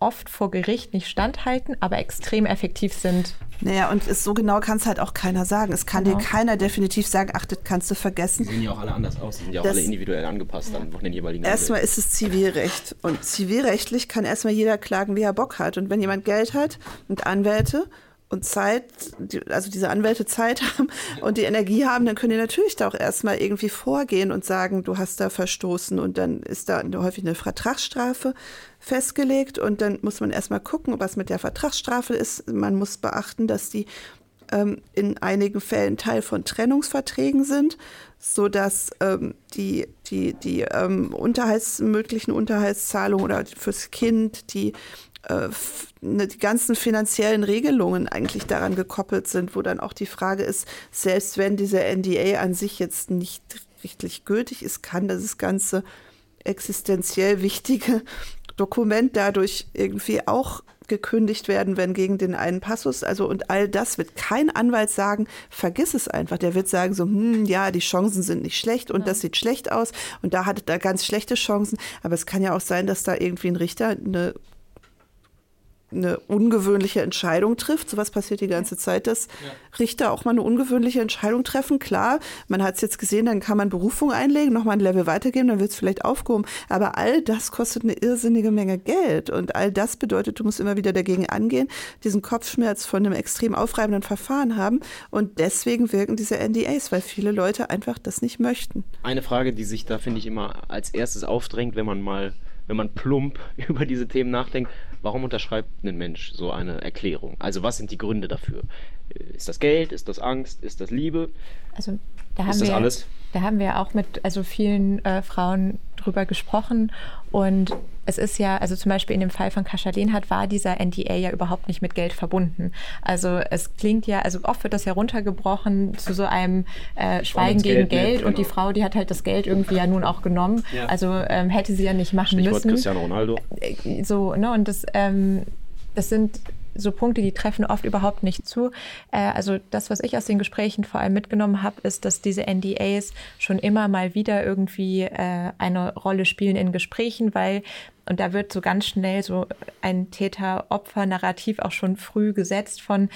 oft vor Gericht nicht standhalten, aber extrem effektiv sind. Naja, und ist, so genau kann es halt auch keiner sagen. Es kann genau. dir keiner definitiv sagen, ach, das kannst du vergessen. Die sehen ja auch alle anders aus, die sind ja auch das, alle individuell angepasst ja. an den jeweiligen Erstmal ist es Zivilrecht. Und zivilrechtlich kann erstmal jeder klagen, wie er Bock hat. Und wenn jemand Geld hat und Anwälte und Zeit, also diese Anwälte Zeit (laughs) haben und die Energie haben, dann können die natürlich da auch erstmal irgendwie vorgehen und sagen, du hast da verstoßen und dann ist da häufig eine Vertragsstrafe festgelegt und dann muss man erstmal gucken, was mit der Vertragsstrafe ist. Man muss beachten, dass die ähm, in einigen Fällen Teil von Trennungsverträgen sind, sodass ähm, die, die, die ähm, Unterhalts, möglichen Unterhaltszahlungen oder fürs Kind, die äh, ne, die ganzen finanziellen Regelungen eigentlich daran gekoppelt sind, wo dann auch die Frage ist, selbst wenn dieser NDA an sich jetzt nicht richtig gültig ist, kann das ganze existenziell wichtige Dokument dadurch irgendwie auch gekündigt werden, wenn gegen den einen Passus, also und all das wird kein Anwalt sagen, vergiss es einfach. Der wird sagen so, hm, ja, die Chancen sind nicht schlecht und ja. das sieht schlecht aus und da hat er ganz schlechte Chancen, aber es kann ja auch sein, dass da irgendwie ein Richter eine eine ungewöhnliche Entscheidung trifft. Sowas passiert die ganze Zeit, dass ja. Richter auch mal eine ungewöhnliche Entscheidung treffen. Klar, man hat es jetzt gesehen, dann kann man Berufung einlegen, nochmal ein Level weitergeben, dann wird es vielleicht aufgehoben. Aber all das kostet eine irrsinnige Menge Geld. Und all das bedeutet, du musst immer wieder dagegen angehen, diesen Kopfschmerz von einem extrem aufreibenden Verfahren haben. Und deswegen wirken diese NDAs, weil viele Leute einfach das nicht möchten. Eine Frage, die sich da, finde ich, immer als erstes aufdrängt, wenn man mal wenn man plump (laughs) über diese Themen nachdenkt, warum unterschreibt ein Mensch so eine Erklärung? Also was sind die Gründe dafür? Ist das Geld? Ist das Angst? Ist das Liebe? Also da haben ist das wir, alles? Da haben wir auch mit also vielen äh, Frauen drüber gesprochen und es ist ja, also zum Beispiel in dem Fall von Kaschalin hat, war dieser NDA ja überhaupt nicht mit Geld verbunden. Also es klingt ja, also oft wird das ja runtergebrochen zu so einem äh, Schweigen gegen Geld, Geld und genau. die Frau, die hat halt das Geld irgendwie ja nun auch genommen. Ja. Also ähm, hätte sie ja nicht machen Stichwort müssen. Cristiano Ronaldo. Äh, so, ne, und das, ähm, das sind so Punkte, die treffen oft überhaupt nicht zu. Äh, also das, was ich aus den Gesprächen vor allem mitgenommen habe, ist, dass diese NDAs schon immer mal wieder irgendwie äh, eine Rolle spielen in Gesprächen, weil und da wird so ganz schnell so ein Täter-Opfer-Narrativ auch schon früh gesetzt von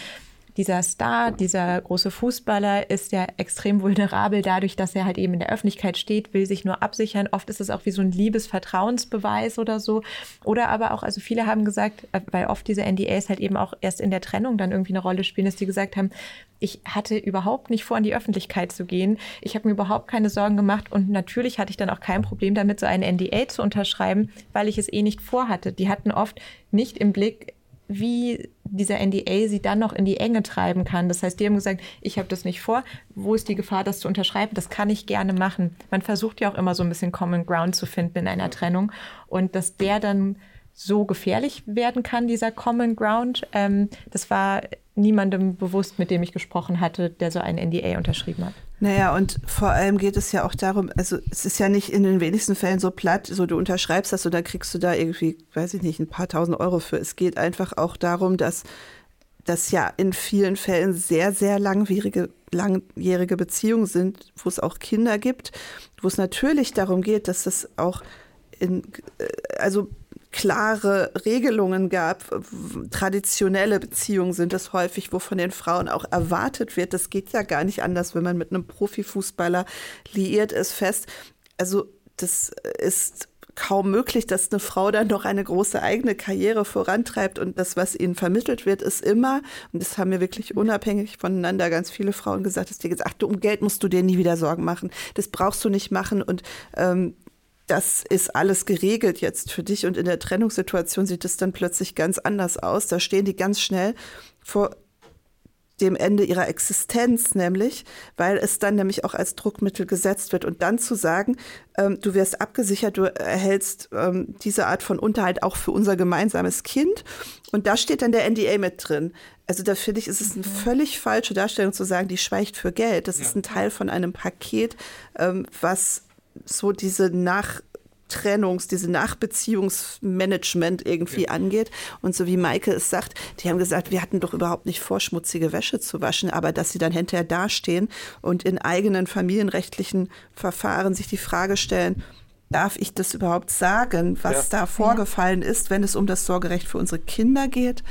dieser Star, dieser große Fußballer ist ja extrem vulnerabel dadurch, dass er halt eben in der Öffentlichkeit steht, will sich nur absichern. Oft ist es auch wie so ein Liebesvertrauensbeweis oder so. Oder aber auch, also viele haben gesagt, äh, weil oft diese NDAs halt eben auch erst in der Trennung dann irgendwie eine Rolle spielen, dass die gesagt haben, ich hatte überhaupt nicht vor, in die Öffentlichkeit zu gehen. Ich habe mir überhaupt keine Sorgen gemacht und natürlich hatte ich dann auch kein Problem damit, so einen NDA zu unterschreiben, weil ich es eh nicht vorhatte. Die hatten oft nicht im Blick, wie dieser NDA sie dann noch in die Enge treiben kann. Das heißt, die haben gesagt, ich habe das nicht vor. Wo ist die Gefahr, das zu unterschreiben? Das kann ich gerne machen. Man versucht ja auch immer so ein bisschen Common Ground zu finden in einer Trennung. Und dass der dann so gefährlich werden kann, dieser Common Ground, ähm, das war niemandem bewusst, mit dem ich gesprochen hatte, der so ein NDA unterschrieben hat. Naja, und vor allem geht es ja auch darum, also es ist ja nicht in den wenigsten Fällen so platt, so du unterschreibst das und dann kriegst du da irgendwie, weiß ich nicht, ein paar tausend Euro für. Es geht einfach auch darum, dass das ja in vielen Fällen sehr, sehr langwierige, langjährige Beziehungen sind, wo es auch Kinder gibt, wo es natürlich darum geht, dass das auch in, äh, also klare Regelungen gab. Traditionelle Beziehungen sind es häufig, wo von den Frauen auch erwartet wird. Das geht ja gar nicht anders, wenn man mit einem Profifußballer liiert ist fest. Also das ist kaum möglich, dass eine Frau dann noch eine große eigene Karriere vorantreibt und das, was ihnen vermittelt wird, ist immer, und das haben mir wirklich unabhängig voneinander ganz viele Frauen gesagt, dass die gesagt, ach du, um Geld musst du dir nie wieder Sorgen machen, das brauchst du nicht machen und ähm, das ist alles geregelt jetzt für dich und in der Trennungssituation sieht es dann plötzlich ganz anders aus. Da stehen die ganz schnell vor dem Ende ihrer Existenz, nämlich, weil es dann nämlich auch als Druckmittel gesetzt wird. Und dann zu sagen, ähm, du wirst abgesichert, du erhältst ähm, diese Art von Unterhalt auch für unser gemeinsames Kind. Und da steht dann der NDA mit drin. Also da finde ich, ist es eine völlig falsche Darstellung zu sagen, die schweigt für Geld. Das ja. ist ein Teil von einem Paket, ähm, was so diese Nachtrennungs-, diese Nachbeziehungsmanagement irgendwie ja. angeht. Und so wie Maike es sagt, die haben gesagt, wir hatten doch überhaupt nicht vor, schmutzige Wäsche zu waschen, aber dass sie dann hinterher dastehen und in eigenen familienrechtlichen Verfahren sich die Frage stellen, darf ich das überhaupt sagen, was ja. da vorgefallen ist, wenn es um das Sorgerecht für unsere Kinder geht?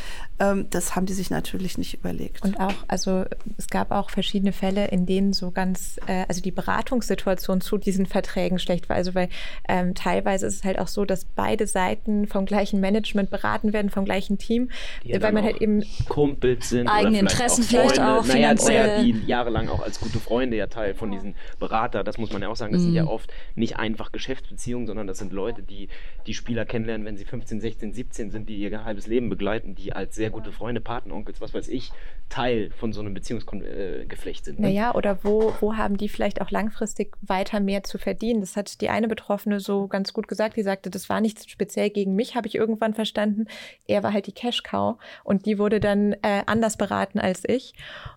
Ähm, das haben die sich natürlich nicht überlegt. Und auch, also es gab auch verschiedene Fälle, in denen so ganz, äh, also die Beratungssituation zu diesen Verträgen schlecht war. Also weil ähm, teilweise ist es halt auch so, dass beide Seiten vom gleichen Management beraten werden, vom gleichen Team, die weil man halt eben Kumpels sind, eigene Interessen vielleicht auch, naja, naja, die jahrelang auch als gute Freunde ja Teil von diesen Berater, das muss man ja auch sagen, das mhm. sind ja mhm. oft nicht einfach Geschäftsbeziehungen, sondern das sind Leute, die die Spieler kennenlernen, wenn sie 15, 16, 17 sind, die ihr halbes Leben begleiten, die als sehr gute Freunde, Patenonkels, was weiß ich, Teil von so einem Beziehungsgeflecht sind. Ne? Naja, oder wo, wo haben die vielleicht auch langfristig weiter mehr zu verdienen? Das hat die eine Betroffene so ganz gut gesagt. Die sagte, das war nicht speziell gegen mich, habe ich irgendwann verstanden. Er war halt die Cash-Cow und die wurde dann äh, anders beraten als ich.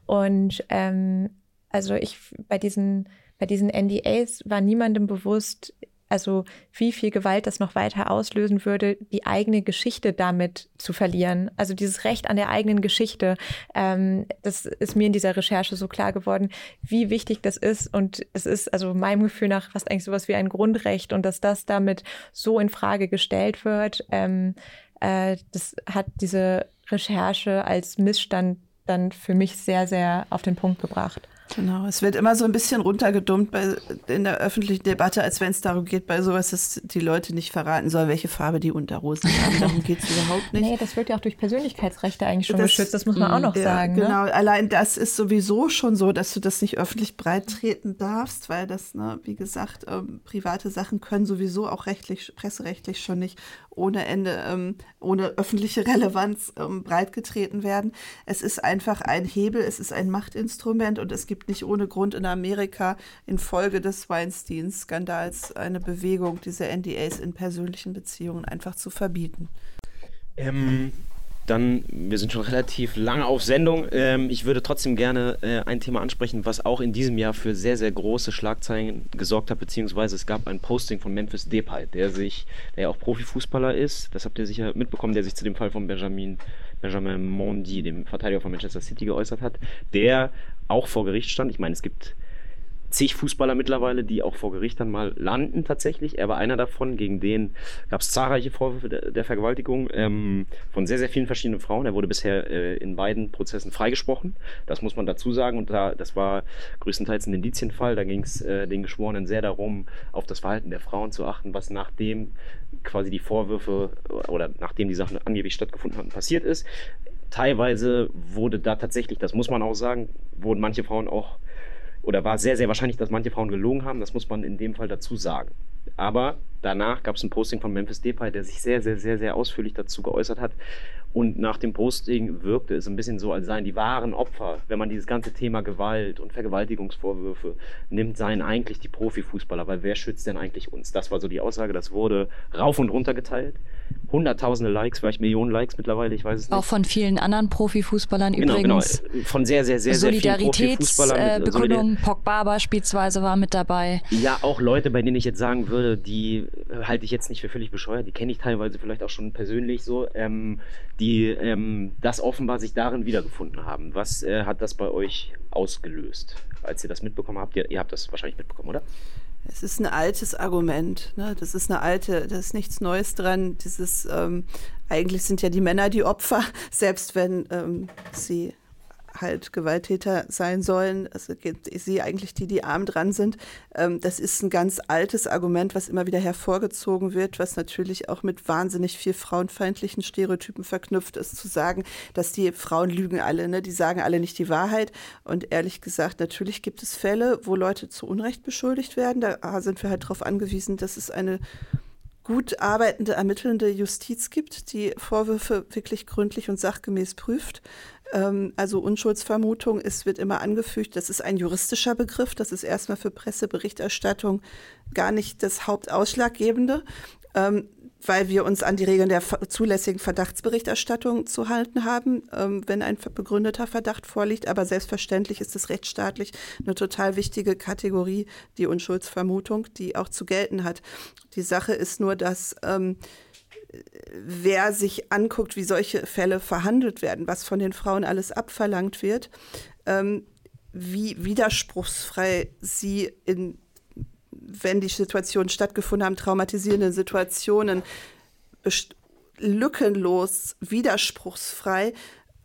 Und ähm, also ich bei diesen bei diesen NDAs war niemandem bewusst, also wie viel Gewalt das noch weiter auslösen würde, die eigene Geschichte damit zu verlieren. Also dieses Recht an der eigenen Geschichte, ähm, das ist mir in dieser Recherche so klar geworden, wie wichtig das ist. Und es ist also meinem Gefühl nach fast eigentlich sowas wie ein Grundrecht und dass das damit so in Frage gestellt wird, ähm, äh, das hat diese Recherche als Missstand dann für mich sehr, sehr auf den Punkt gebracht. Genau, es wird immer so ein bisschen runtergedummt bei, in der öffentlichen Debatte, als wenn es darum geht, bei sowas, dass die Leute nicht verraten sollen, welche Farbe die Unterhosen haben. Darum geht es überhaupt nicht. Nee, das wird ja auch durch Persönlichkeitsrechte eigentlich schon das, geschützt, das muss man auch noch ja, sagen. Ne? Genau, ne? allein das ist sowieso schon so, dass du das nicht öffentlich breit treten darfst, weil das, ne, wie gesagt, ähm, private Sachen können sowieso auch rechtlich, presserechtlich schon nicht ohne Ende, ähm, ohne öffentliche Relevanz ähm, breitgetreten werden. Es ist einfach ein Hebel, es ist ein Machtinstrument und es gibt nicht ohne Grund in Amerika infolge des Weinstein-Skandals eine Bewegung, diese NDAs in persönlichen Beziehungen einfach zu verbieten. Ähm, dann, wir sind schon relativ lange auf Sendung. Ähm, ich würde trotzdem gerne äh, ein Thema ansprechen, was auch in diesem Jahr für sehr, sehr große Schlagzeilen gesorgt hat, beziehungsweise es gab ein Posting von Memphis Depay, der sich, der ja auch Profifußballer ist, das habt ihr sicher mitbekommen, der sich zu dem Fall von Benjamin Benjamin Mondi, dem Verteidiger von Manchester City, geäußert hat, der auch vor Gericht stand. Ich meine, es gibt zig Fußballer mittlerweile, die auch vor Gericht dann mal landen tatsächlich. Er war einer davon, gegen den gab es zahlreiche Vorwürfe der, Vergewaltigung ähm, von sehr, sehr vielen verschiedenen Frauen. Er wurde bisher äh, in beiden Prozessen freigesprochen. Das muss man dazu sagen. Und da, das war größtenteils ein Indizienfall. Da ging es äh, den Geschworenen sehr darum, auf das Verhalten der Frauen zu achten, was nachdem quasi die Vorwürfe oder nachdem die Sachen angeblich stattgefunden hatten, passiert ist. Teilweise wurde da tatsächlich, das muss man auch sagen, wurden manche Frauen auch oder war sehr, sehr wahrscheinlich, dass manche Frauen gelogen haben. Das muss man in dem Fall dazu sagen. Aber danach gab es ein Posting von Memphis Depay, der sich sehr, sehr, sehr, sehr ausführlich dazu geäußert hat. Und nach dem Posting wirkte es ein bisschen so, als seien die wahren Opfer, wenn man dieses ganze Thema Gewalt und Vergewaltigungsvorwürfe nimmt, seien eigentlich die Profifußballer, weil wer schützt denn eigentlich uns? Das war so die Aussage, das wurde rauf und runter geteilt. Hunderttausende Likes, vielleicht Millionen Likes mittlerweile, ich weiß es nicht. Auch von vielen anderen Profifußballern genau, übrigens. Genau, von sehr, sehr, sehr, sehr vielen Profifußballern. Solidaritätsbekundung, Pogba beispielsweise war mit dabei. Ja, auch Leute, bei denen ich jetzt sagen würde, die halte ich jetzt nicht für völlig bescheuert, die kenne ich teilweise vielleicht auch schon persönlich so, ähm, die ähm, das offenbar sich darin wiedergefunden haben. Was äh, hat das bei euch ausgelöst, als ihr das mitbekommen habt? Ihr, ihr habt das wahrscheinlich mitbekommen, oder? Es ist ein altes Argument. Ne? Das ist eine alte, da ist nichts Neues dran. Dieses, ähm, eigentlich sind ja die Männer die Opfer, (laughs) selbst wenn ähm, sie halt Gewalttäter sein sollen. Also sie eigentlich die, die arm dran sind. Ähm, das ist ein ganz altes Argument, was immer wieder hervorgezogen wird, was natürlich auch mit wahnsinnig viel frauenfeindlichen Stereotypen verknüpft ist, zu sagen, dass die Frauen lügen alle, ne? die sagen alle nicht die Wahrheit. Und ehrlich gesagt, natürlich gibt es Fälle, wo Leute zu Unrecht beschuldigt werden. Da sind wir halt darauf angewiesen, dass es eine gut arbeitende, ermittelnde Justiz gibt, die Vorwürfe wirklich gründlich und sachgemäß prüft. Ähm, also Unschuldsvermutung, es wird immer angefügt, das ist ein juristischer Begriff, das ist erstmal für Presseberichterstattung gar nicht das Hauptausschlaggebende. Ähm, weil wir uns an die Regeln der zulässigen Verdachtsberichterstattung zu halten haben, ähm, wenn ein begründeter Verdacht vorliegt. Aber selbstverständlich ist es rechtsstaatlich eine total wichtige Kategorie, die Unschuldsvermutung, die auch zu gelten hat. Die Sache ist nur, dass wer sich anguckt, wie solche Fälle verhandelt werden, was von den Frauen alles abverlangt wird, ähm, wie widerspruchsfrei sie in, wenn die Situationen stattgefunden haben, traumatisierende Situationen, lückenlos, widerspruchsfrei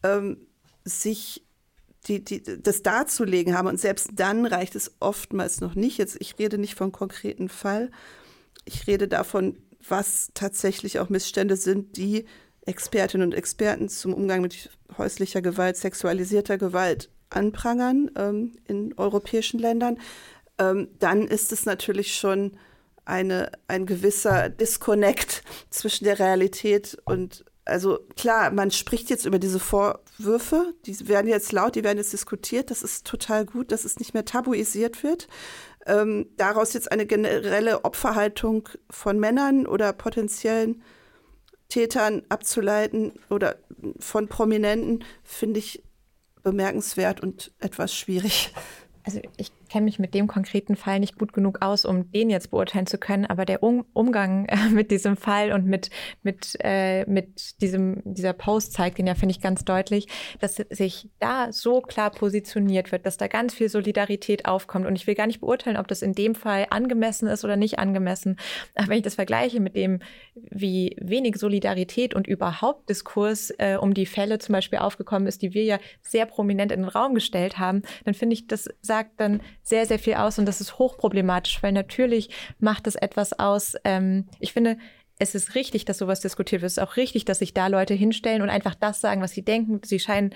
ähm, sich die, die, das darzulegen haben. Und selbst dann reicht es oftmals noch nicht. Jetzt, ich rede nicht von konkreten Fall. Ich rede davon, was tatsächlich auch Missstände sind, die Expertinnen und Experten zum Umgang mit häuslicher Gewalt, sexualisierter Gewalt anprangern ähm, in europäischen Ländern, ähm, dann ist es natürlich schon eine, ein gewisser Disconnect zwischen der Realität und also klar, man spricht jetzt über diese Vorwürfe, die werden jetzt laut, die werden jetzt diskutiert, das ist total gut, dass es nicht mehr tabuisiert wird ähm, daraus jetzt eine generelle Opferhaltung von Männern oder potenziellen Tätern abzuleiten oder von Prominenten, finde ich bemerkenswert und etwas schwierig. Also ich kenne mich mit dem konkreten Fall nicht gut genug aus, um den jetzt beurteilen zu können, aber der um Umgang (laughs) äh, mit diesem Fall und mit, mit, äh, mit diesem, dieser Post zeigt ihn ja, finde ich, ganz deutlich, dass sich da so klar positioniert wird, dass da ganz viel Solidarität aufkommt. Und ich will gar nicht beurteilen, ob das in dem Fall angemessen ist oder nicht angemessen. Aber wenn ich das vergleiche mit dem, wie wenig Solidarität und überhaupt Diskurs äh, um die Fälle zum Beispiel aufgekommen ist, die wir ja sehr prominent in den Raum gestellt haben, dann finde ich, das sagt dann sehr, sehr viel aus und das ist hochproblematisch, weil natürlich macht es etwas aus. Ähm, ich finde, es ist richtig, dass sowas diskutiert wird. Es ist auch richtig, dass sich da Leute hinstellen und einfach das sagen, was sie denken. Sie scheinen,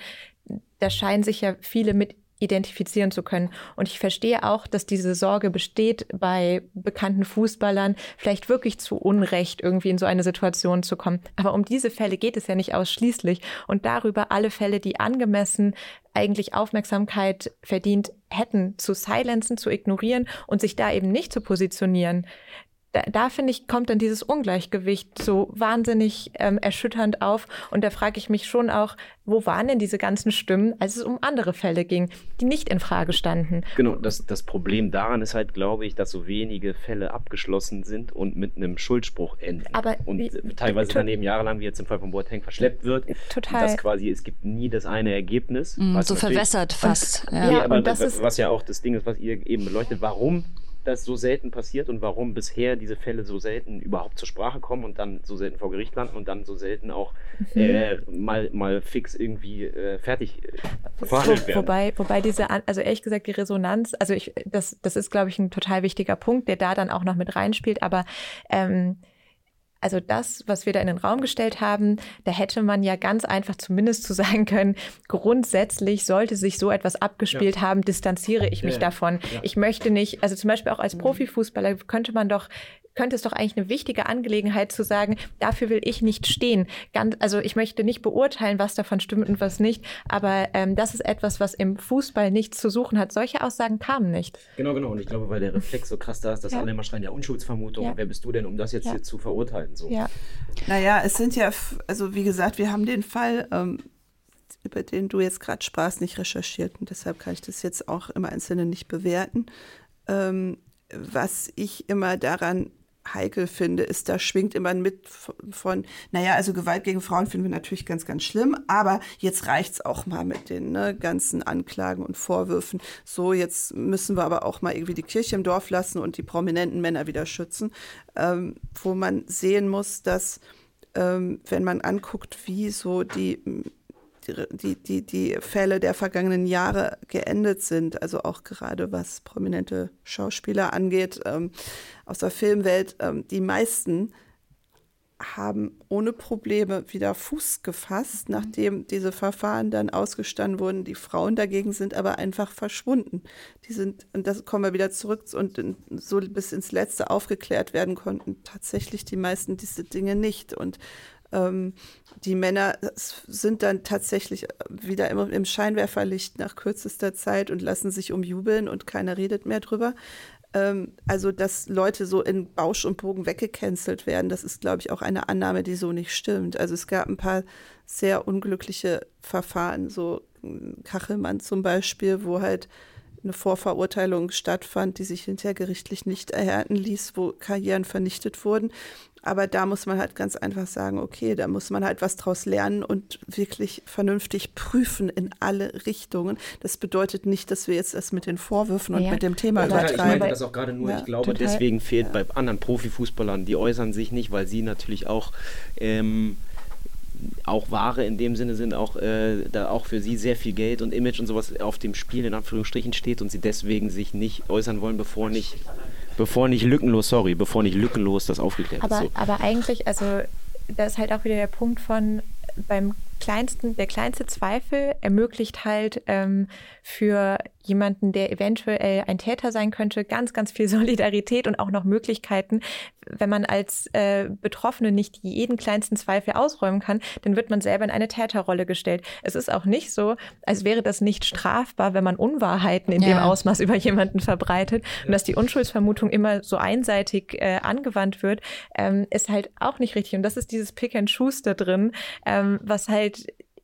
da scheinen sich ja viele mit identifizieren zu können. Und ich verstehe auch, dass diese Sorge besteht, bei bekannten Fußballern vielleicht wirklich zu Unrecht irgendwie in so eine Situation zu kommen. Aber um diese Fälle geht es ja nicht ausschließlich. Und darüber alle Fälle, die angemessen eigentlich Aufmerksamkeit verdient hätten, zu silenzen, zu ignorieren und sich da eben nicht zu positionieren da, da finde ich, kommt dann dieses Ungleichgewicht so wahnsinnig ähm, erschütternd auf. Und da frage ich mich schon auch, wo waren denn diese ganzen Stimmen, als es um andere Fälle ging, die nicht in Frage standen? Genau, das, das Problem daran ist halt, glaube ich, dass so wenige Fälle abgeschlossen sind und mit einem Schuldspruch enden. Aber und wie, teilweise daneben jahrelang, wie jetzt im Fall von Boateng, verschleppt wird. Total. Und das quasi, es gibt nie das eine Ergebnis. Mm, so verwässert fast. (laughs) Und, ja. Nee, aber das ist, was ja auch das Ding ist, was ihr eben beleuchtet, warum das so selten passiert und warum bisher diese Fälle so selten überhaupt zur Sprache kommen und dann so selten vor Gericht landen und dann so selten auch mhm. äh, mal, mal fix irgendwie äh, fertig äh, verhandelt werden. Wobei, wobei diese, also ehrlich gesagt, die Resonanz, also ich, das, das ist, glaube ich, ein total wichtiger Punkt, der da dann auch noch mit reinspielt, aber ähm, also das, was wir da in den Raum gestellt haben, da hätte man ja ganz einfach zumindest zu sagen können, grundsätzlich sollte sich so etwas abgespielt ja. haben, distanziere ich mich davon. Ich möchte nicht, also zum Beispiel auch als mhm. Profifußballer könnte man doch könnte es doch eigentlich eine wichtige Angelegenheit zu sagen, dafür will ich nicht stehen. Ganz, also ich möchte nicht beurteilen, was davon stimmt und was nicht, aber ähm, das ist etwas, was im Fußball nichts zu suchen hat. Solche Aussagen kamen nicht. Genau, genau. Und ich glaube, weil der Reflex so krass da ist, dass ja. alle immer schreien, ja, Unschuldsvermutung, ja. wer bist du denn, um das jetzt ja. hier zu verurteilen? So. Ja. Naja, es sind ja, also wie gesagt, wir haben den Fall ähm, über den du jetzt gerade sprachst, nicht recherchiert und deshalb kann ich das jetzt auch im Einzelnen nicht bewerten. Ähm, was ich immer daran heikel finde, ist, da schwingt immer mit von, naja, also Gewalt gegen Frauen finden wir natürlich ganz, ganz schlimm, aber jetzt reicht's auch mal mit den ne, ganzen Anklagen und Vorwürfen. So, jetzt müssen wir aber auch mal irgendwie die Kirche im Dorf lassen und die prominenten Männer wieder schützen, ähm, wo man sehen muss, dass ähm, wenn man anguckt, wie so die die, die, die Fälle der vergangenen Jahre geendet sind, also auch gerade was prominente Schauspieler angeht ähm, aus der Filmwelt, ähm, die meisten haben ohne Probleme wieder Fuß gefasst, mhm. nachdem diese Verfahren dann ausgestanden wurden. Die Frauen dagegen sind aber einfach verschwunden. Die sind, und das kommen wir wieder zurück und so bis ins Letzte aufgeklärt werden konnten tatsächlich die meisten diese Dinge nicht. Und ähm, die Männer sind dann tatsächlich wieder immer im Scheinwerferlicht nach kürzester Zeit und lassen sich umjubeln und keiner redet mehr drüber. Ähm, also, dass Leute so in Bausch und Bogen weggecancelt werden, das ist, glaube ich, auch eine Annahme, die so nicht stimmt. Also es gab ein paar sehr unglückliche Verfahren, so Kachelmann zum Beispiel, wo halt eine Vorverurteilung stattfand, die sich hinterher gerichtlich nicht erhärten ließ, wo Karrieren vernichtet wurden. Aber da muss man halt ganz einfach sagen, okay, da muss man halt was draus lernen und wirklich vernünftig prüfen in alle Richtungen. Das bedeutet nicht, dass wir jetzt das mit den Vorwürfen und mit dem Thema ja, übertreiben. Ich meine das auch gerade nur, ja, ich glaube, total. deswegen fehlt bei anderen Profifußballern, die äußern sich nicht, weil sie natürlich auch ähm, auch Ware in dem Sinne sind, auch äh, da auch für sie sehr viel Geld und Image und sowas auf dem Spiel in Anführungsstrichen steht und sie deswegen sich nicht äußern wollen, bevor nicht, bevor nicht lückenlos, sorry, bevor nicht lückenlos das aufgeklärt aber, ist. So. Aber eigentlich, also da ist halt auch wieder der Punkt von beim kleinsten, der kleinste Zweifel ermöglicht halt ähm, für jemanden, der eventuell ein Täter sein könnte, ganz, ganz viel (laughs) Solidarität und auch noch Möglichkeiten. Wenn man als äh, Betroffene nicht jeden kleinsten Zweifel ausräumen kann, dann wird man selber in eine Täterrolle gestellt. Es ist auch nicht so, als wäre das nicht strafbar, wenn man Unwahrheiten in ja. dem Ausmaß über jemanden verbreitet und dass die Unschuldsvermutung immer so einseitig äh, angewandt wird, ähm, ist halt auch nicht richtig. Und das ist dieses Pick and Choose da drin, ähm, was halt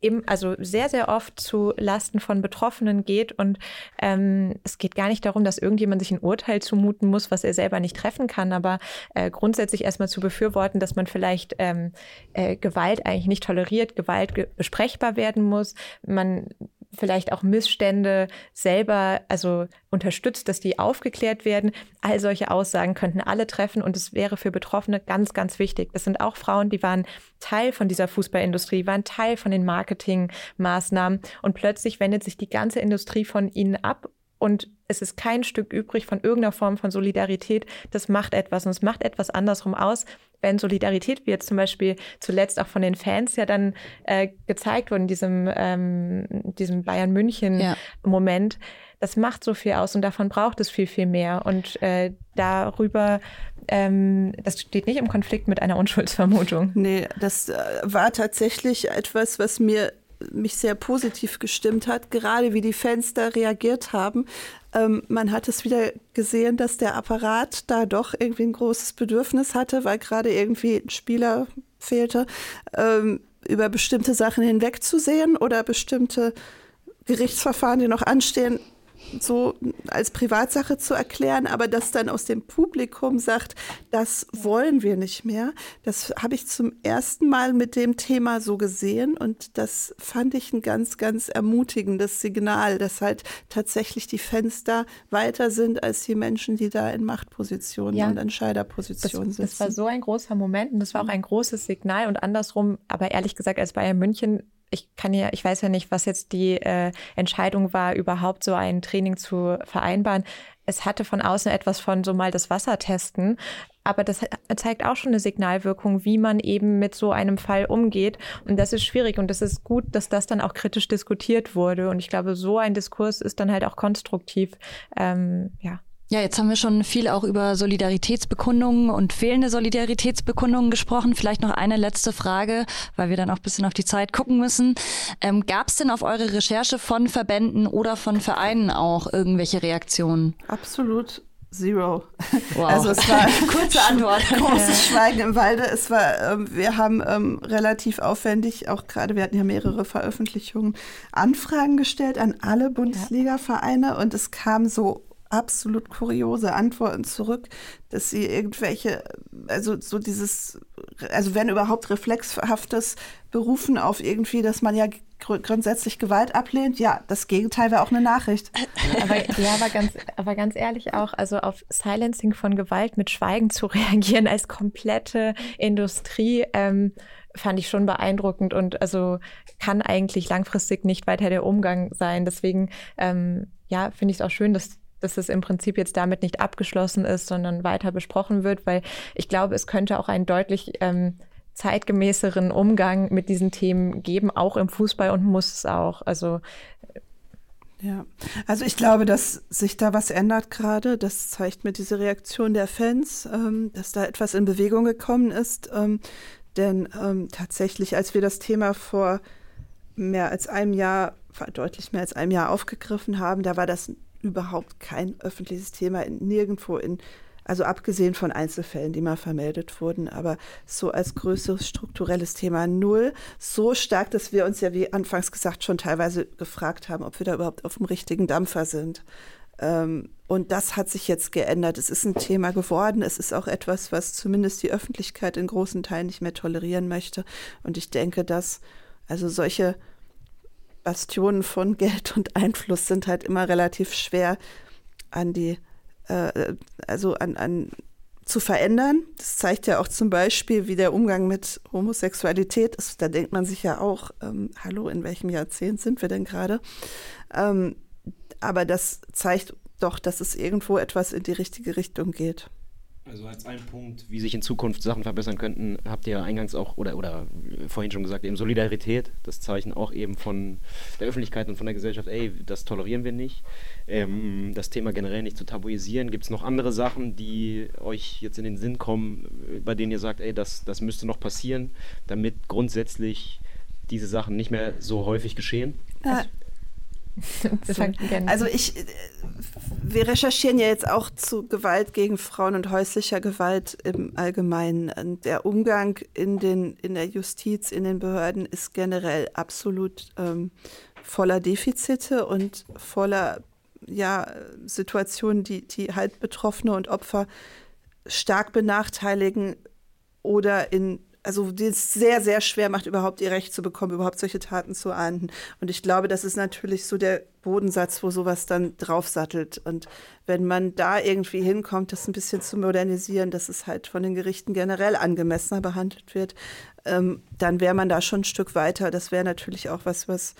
im, also sehr, sehr oft zu Lasten von Betroffenen geht. Und ähm, es geht gar nicht darum, dass irgendjemand sich ein Urteil zumuten muss, was er selber nicht treffen kann, aber äh, grundsätzlich erstmal zu befürworten, dass man vielleicht ähm, äh, Gewalt eigentlich nicht toleriert, Gewalt ge besprechbar werden muss. Man vielleicht auch Missstände selber, also unterstützt, dass die aufgeklärt werden. All solche Aussagen könnten alle treffen und es wäre für Betroffene ganz, ganz wichtig. Das sind auch Frauen, die waren Teil von dieser Fußballindustrie, waren Teil von den Marketingmaßnahmen und plötzlich wendet sich die ganze Industrie von ihnen ab und es ist kein Stück übrig von irgendeiner Form von Solidarität. Das macht etwas und es macht etwas andersrum aus, wenn Solidarität, wie jetzt zum Beispiel zuletzt auch von den Fans ja dann äh, gezeigt wurde in diesem, ähm, diesem Bayern München-Moment, ja. das macht so viel aus und davon braucht es viel, viel mehr. Und äh, darüber, ähm, das steht nicht im Konflikt mit einer Unschuldsvermutung. Nee, das äh, war tatsächlich etwas, was mir mich sehr positiv gestimmt hat, gerade wie die Fans da reagiert haben. Ähm, man hat es wieder gesehen, dass der Apparat da doch irgendwie ein großes Bedürfnis hatte, weil gerade irgendwie ein Spieler fehlte, ähm, über bestimmte Sachen hinwegzusehen oder bestimmte Gerichtsverfahren, die noch anstehen, so als Privatsache zu erklären, aber das dann aus dem Publikum sagt, das wollen wir nicht mehr. Das habe ich zum ersten Mal mit dem Thema so gesehen und das fand ich ein ganz, ganz ermutigendes Signal, dass halt tatsächlich die Fenster weiter sind als die Menschen, die da in Machtpositionen ja. und Entscheiderpositionen sind. Das war so ein großer Moment und das war auch ein großes Signal und andersrum, aber ehrlich gesagt, als Bayern München ich kann ja, ich weiß ja nicht, was jetzt die äh, Entscheidung war, überhaupt so ein Training zu vereinbaren. Es hatte von außen etwas von so mal das Wasser testen, aber das zeigt auch schon eine Signalwirkung, wie man eben mit so einem Fall umgeht. Und das ist schwierig und das ist gut, dass das dann auch kritisch diskutiert wurde. Und ich glaube, so ein Diskurs ist dann halt auch konstruktiv. Ähm, ja. Ja, jetzt haben wir schon viel auch über Solidaritätsbekundungen und fehlende Solidaritätsbekundungen gesprochen. Vielleicht noch eine letzte Frage, weil wir dann auch ein bisschen auf die Zeit gucken müssen. Ähm, Gab es denn auf eure Recherche von Verbänden oder von Vereinen auch irgendwelche Reaktionen? Absolut Zero. Wow. Also es war (laughs) kurze Antwort. Großes Schweigen im Walde. Es war, ähm, wir haben ähm, relativ aufwendig, auch gerade, wir hatten ja mehrere Veröffentlichungen, Anfragen gestellt an alle Bundesliga-Vereine und es kam so absolut kuriose Antworten zurück, dass sie irgendwelche, also so dieses, also wenn überhaupt reflexhaftes Berufen auf irgendwie, dass man ja grundsätzlich Gewalt ablehnt, ja, das Gegenteil wäre auch eine Nachricht. (laughs) Aber, ja, aber ganz, aber ganz ehrlich auch, also auf Silencing von Gewalt mit Schweigen zu (laughs) reagieren als komplette Industrie, ähm, fand ich schon beeindruckend und also kann eigentlich langfristig nicht weiter der Umgang sein. Deswegen, ähm, ja, finde ich es auch schön, dass dass es im Prinzip jetzt damit nicht abgeschlossen ist, sondern weiter besprochen wird, weil ich glaube, es könnte auch einen deutlich ähm, zeitgemäßeren Umgang mit diesen Themen geben, auch im Fußball und muss es auch. Also ja, also ich glaube, dass sich da was ändert gerade. Das zeigt mir diese Reaktion der Fans, ähm, dass da etwas in Bewegung gekommen ist. Ähm, denn ähm, tatsächlich, als wir das Thema vor mehr als einem Jahr, deutlich mehr als einem Jahr aufgegriffen haben, da war das überhaupt kein öffentliches Thema, nirgendwo in, also abgesehen von Einzelfällen, die mal vermeldet wurden, aber so als größeres strukturelles Thema null. So stark, dass wir uns ja, wie anfangs gesagt, schon teilweise gefragt haben, ob wir da überhaupt auf dem richtigen Dampfer sind. Ähm, und das hat sich jetzt geändert. Es ist ein Thema geworden. Es ist auch etwas, was zumindest die Öffentlichkeit in großen Teilen nicht mehr tolerieren möchte. Und ich denke, dass also solche Bastionen von (laughs) Geld und Einfluss sind halt immer relativ schwer an die, äh, also an, an zu verändern. Das zeigt ja auch zum Beispiel, wie der Umgang mit Homosexualität ist. Da denkt man sich ja auch, ähm, hallo, in welchem Jahrzehnt sind wir denn gerade? Ähm, aber das zeigt doch, dass es irgendwo etwas in die richtige Richtung geht. Also als ein Punkt, wie sich in Zukunft Sachen verbessern könnten, habt ihr eingangs auch oder, oder vorhin schon gesagt, eben Solidarität, das Zeichen auch eben von der Öffentlichkeit und von der Gesellschaft, ey, das tolerieren wir nicht. Ähm, das Thema generell nicht zu tabuisieren. Gibt es noch andere Sachen, die euch jetzt in den Sinn kommen, bei denen ihr sagt, ey, das, das müsste noch passieren, damit grundsätzlich diese Sachen nicht mehr so häufig geschehen? Ja, so. (laughs) Also ich, äh, wir recherchieren ja jetzt auch zu Gewalt gegen Frauen und häuslicher Gewalt im Allgemeinen. Der Umgang in, den, in der Justiz, in den Behörden ist generell absolut ähm, voller Defizite und voller ja, Situationen, die, die halt Betroffene und Opfer stark benachteiligen oder in also die es sehr, sehr schwer macht, überhaupt ihr Recht zu bekommen, überhaupt solche Taten zu ahnden. Und ich glaube, das ist natürlich so der Bodensatz, wo sowas dann draufsattelt. Und wenn man da irgendwie hinkommt, das ein bisschen zu modernisieren, dass es halt von den Gerichten generell angemessener behandelt wird, ähm, dann wäre man da schon ein Stück weiter. Das wäre natürlich auch was, was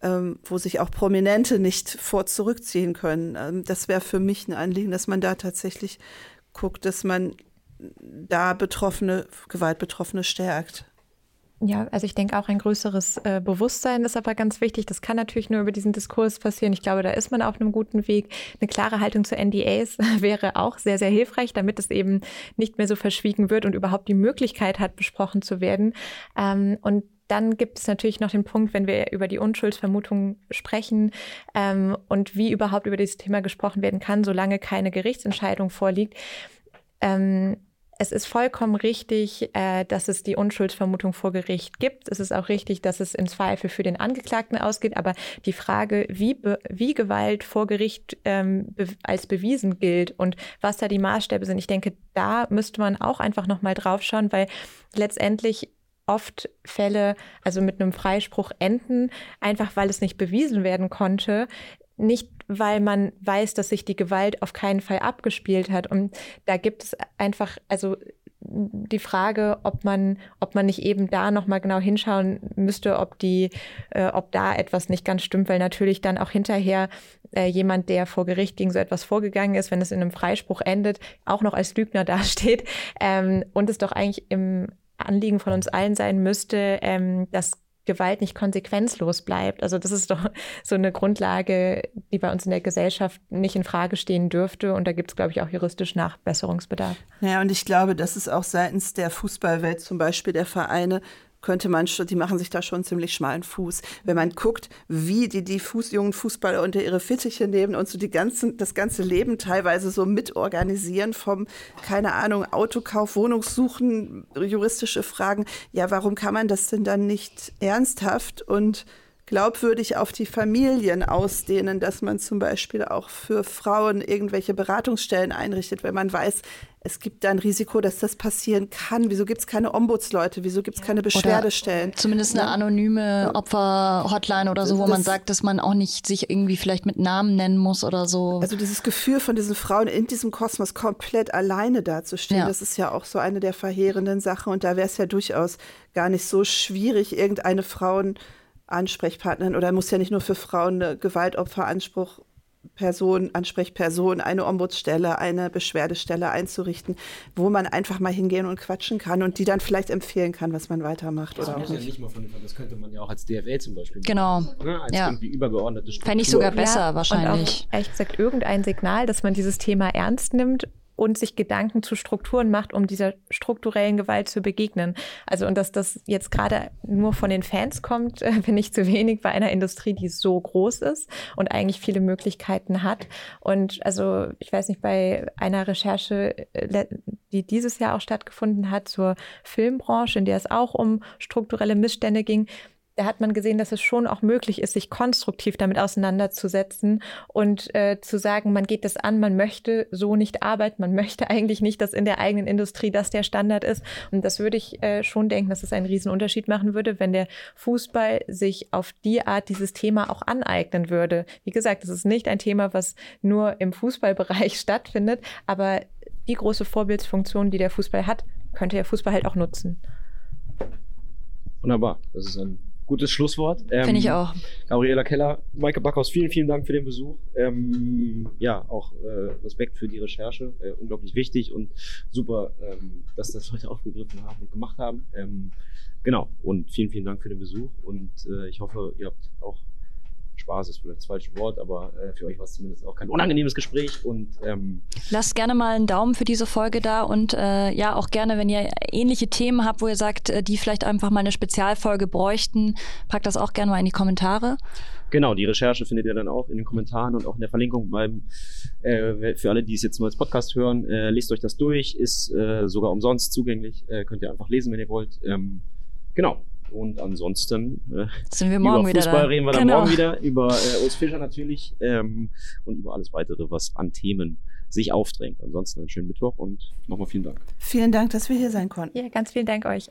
ähm, wo sich auch Prominente nicht vor zurückziehen können. Ähm, das wäre für mich ein Anliegen, dass man da tatsächlich guckt, dass man da Betroffene, Gewaltbetroffene stärkt. Ja, also ich denke auch ein größeres äh, Bewusstsein ist aber ganz wichtig. Das kann natürlich nur über diesen Diskurs passieren. Ich glaube, da ist man auf einem guten Weg. Eine klare Haltung zu NDAs (laughs) wäre auch sehr, sehr hilfreich, damit es eben nicht mehr so verschwiegen wird und überhaupt die Möglichkeit hat, besprochen zu werden. Ähm, und dann gibt es natürlich noch den Punkt, wenn wir über die Unschuldsvermutung sprechen ähm, und wie überhaupt über dieses Thema gesprochen werden kann, solange keine Gerichtsentscheidung vorliegt. Ähm, es ist vollkommen richtig, äh, dass es die Unschuldsvermutung vor Gericht gibt. Es ist auch richtig, dass es im Zweifel für den Angeklagten ausgeht. Aber die Frage, wie, wie Gewalt vor Gericht ähm, als bewiesen gilt und was da die Maßstäbe sind, ich denke, da müsste man auch einfach nochmal drauf schauen, weil letztendlich oft Fälle, also mit einem Freispruch enden, einfach weil es nicht bewiesen werden konnte, nicht weil man weiß, dass sich die Gewalt auf keinen Fall abgespielt hat. Und da gibt es einfach, also die Frage, ob man, ob man nicht eben da nochmal genau hinschauen müsste, ob die, äh, ob da etwas nicht ganz stimmt, weil natürlich dann auch hinterher äh, jemand, der vor Gericht gegen so etwas vorgegangen ist, wenn es in einem Freispruch endet, auch noch als Lügner (laughs) dasteht ähm, und es doch eigentlich im Anliegen von uns allen sein müsste, ähm, dass Gewalt nicht konsequenzlos bleibt. Also das ist doch (laughs) so eine Grundlage, die bei uns in der Gesellschaft nicht in Frage stehen dürfte. Und da gibt es, glaube ich, auch juristisch Nachbesserungsbedarf. Ja, und ich glaube, das ist auch seitens der Fußballwelt zum Beispiel der Vereine könnte man schon, die machen sich da schon ziemlich schmalen Fuß. Wenn man guckt, wie die die Fuß, jungen Fußballer unter ihre Fittiche nehmen und so die ganzen, das ganze Leben teilweise so mitorganisieren vom, keine Ahnung, Autokauf, Wohnungssuchen, juristische Fragen. Ja, warum kann man das denn dann nicht ernsthaft und glaubwürdig auf die Familien ausdehnen, dass man zum Beispiel auch für Frauen irgendwelche Beratungsstellen einrichtet, wenn man weiß, es gibt da ein Risiko, dass das passieren kann. Wieso gibt es keine Ombudsleute? Wieso gibt es keine Beschwerdestellen? Oder zumindest eine anonyme Opfer-Hotline oder so, wo das, man sagt, dass man auch nicht sich irgendwie vielleicht mit Namen nennen muss oder so. Also dieses Gefühl von diesen Frauen in diesem Kosmos komplett alleine dazustehen, ja. das ist ja auch so eine der verheerenden Sachen. Und da wäre es ja durchaus gar nicht so schwierig, irgendeine Frauen Ansprechpartnerin oder muss ja nicht nur für Frauen eine Gewaltopferanspruch Person, Ansprechperson, eine Ombudsstelle, eine Beschwerdestelle einzurichten, wo man einfach mal hingehen und quatschen kann und die dann vielleicht empfehlen kann, was man weitermacht. Das, oder auch nicht. Ja nicht mal von, das könnte man ja auch als DFL zum Beispiel genau. machen. Genau. Ne? Als ja. irgendwie übergeordnete Struktur. Fände ich sogar besser ja, wahrscheinlich. Und auch, ehrlich gesagt, irgendein Signal, dass man dieses Thema ernst nimmt und sich Gedanken zu Strukturen macht, um dieser strukturellen Gewalt zu begegnen. Also und dass das jetzt gerade nur von den Fans kommt, äh, finde ich zu wenig bei einer Industrie, die so groß ist und eigentlich viele Möglichkeiten hat. Und also ich weiß nicht, bei einer Recherche, äh, die dieses Jahr auch stattgefunden hat zur Filmbranche, in der es auch um strukturelle Missstände ging, da hat man gesehen, dass es schon auch möglich ist, sich konstruktiv damit auseinanderzusetzen und äh, zu sagen, man geht das an, man möchte so nicht arbeiten, man möchte (laughs) eigentlich nicht, dass in der eigenen Industrie das der Standard ist. Und das würde ich äh, schon denken, dass es einen riesen Unterschied machen würde, wenn der Fußball sich auf die Art dieses Thema auch aneignen würde. Wie gesagt, es ist nicht ein Thema, was nur im Fußballbereich (laughs) stattfindet, aber die große Vorbildsfunktion, die der Fußball hat, könnte der Fußball halt auch nutzen. Wunderbar. Das ist ein gutes Schlusswort. Ähm, Finde ich auch. Gabriela Keller, Maike Backhaus, vielen, vielen Dank für den Besuch. Ähm, ja, auch äh, Respekt für die Recherche. Äh, unglaublich wichtig und super, ähm, dass das Leute aufgegriffen haben und gemacht haben. Ähm, genau, und vielen, vielen Dank für den Besuch und äh, ich hoffe, ihr habt auch Spaß ist vielleicht das falsche Wort, aber äh, für euch war es zumindest auch kein unangenehmes Gespräch. Und ähm lasst gerne mal einen Daumen für diese Folge da und äh, ja auch gerne, wenn ihr ähnliche Themen habt, wo ihr sagt, äh, die vielleicht einfach mal eine Spezialfolge bräuchten, packt das auch gerne mal in die Kommentare. Genau, die Recherche findet ihr dann auch in den Kommentaren und auch in der Verlinkung beim äh, für alle, die es jetzt nur als Podcast hören, äh, lest euch das durch, ist äh, sogar umsonst zugänglich, äh, könnt ihr einfach lesen, wenn ihr wollt. Ähm, genau, und ansonsten äh, sind wir morgen über Fußball wieder reden wir dann genau. morgen wieder, über äh, Urs Fischer natürlich ähm, und über alles weitere, was an Themen sich aufdrängt. Ansonsten einen schönen Mittwoch und nochmal vielen Dank. Vielen Dank, dass wir hier sein konnten. Ja, ganz vielen Dank euch.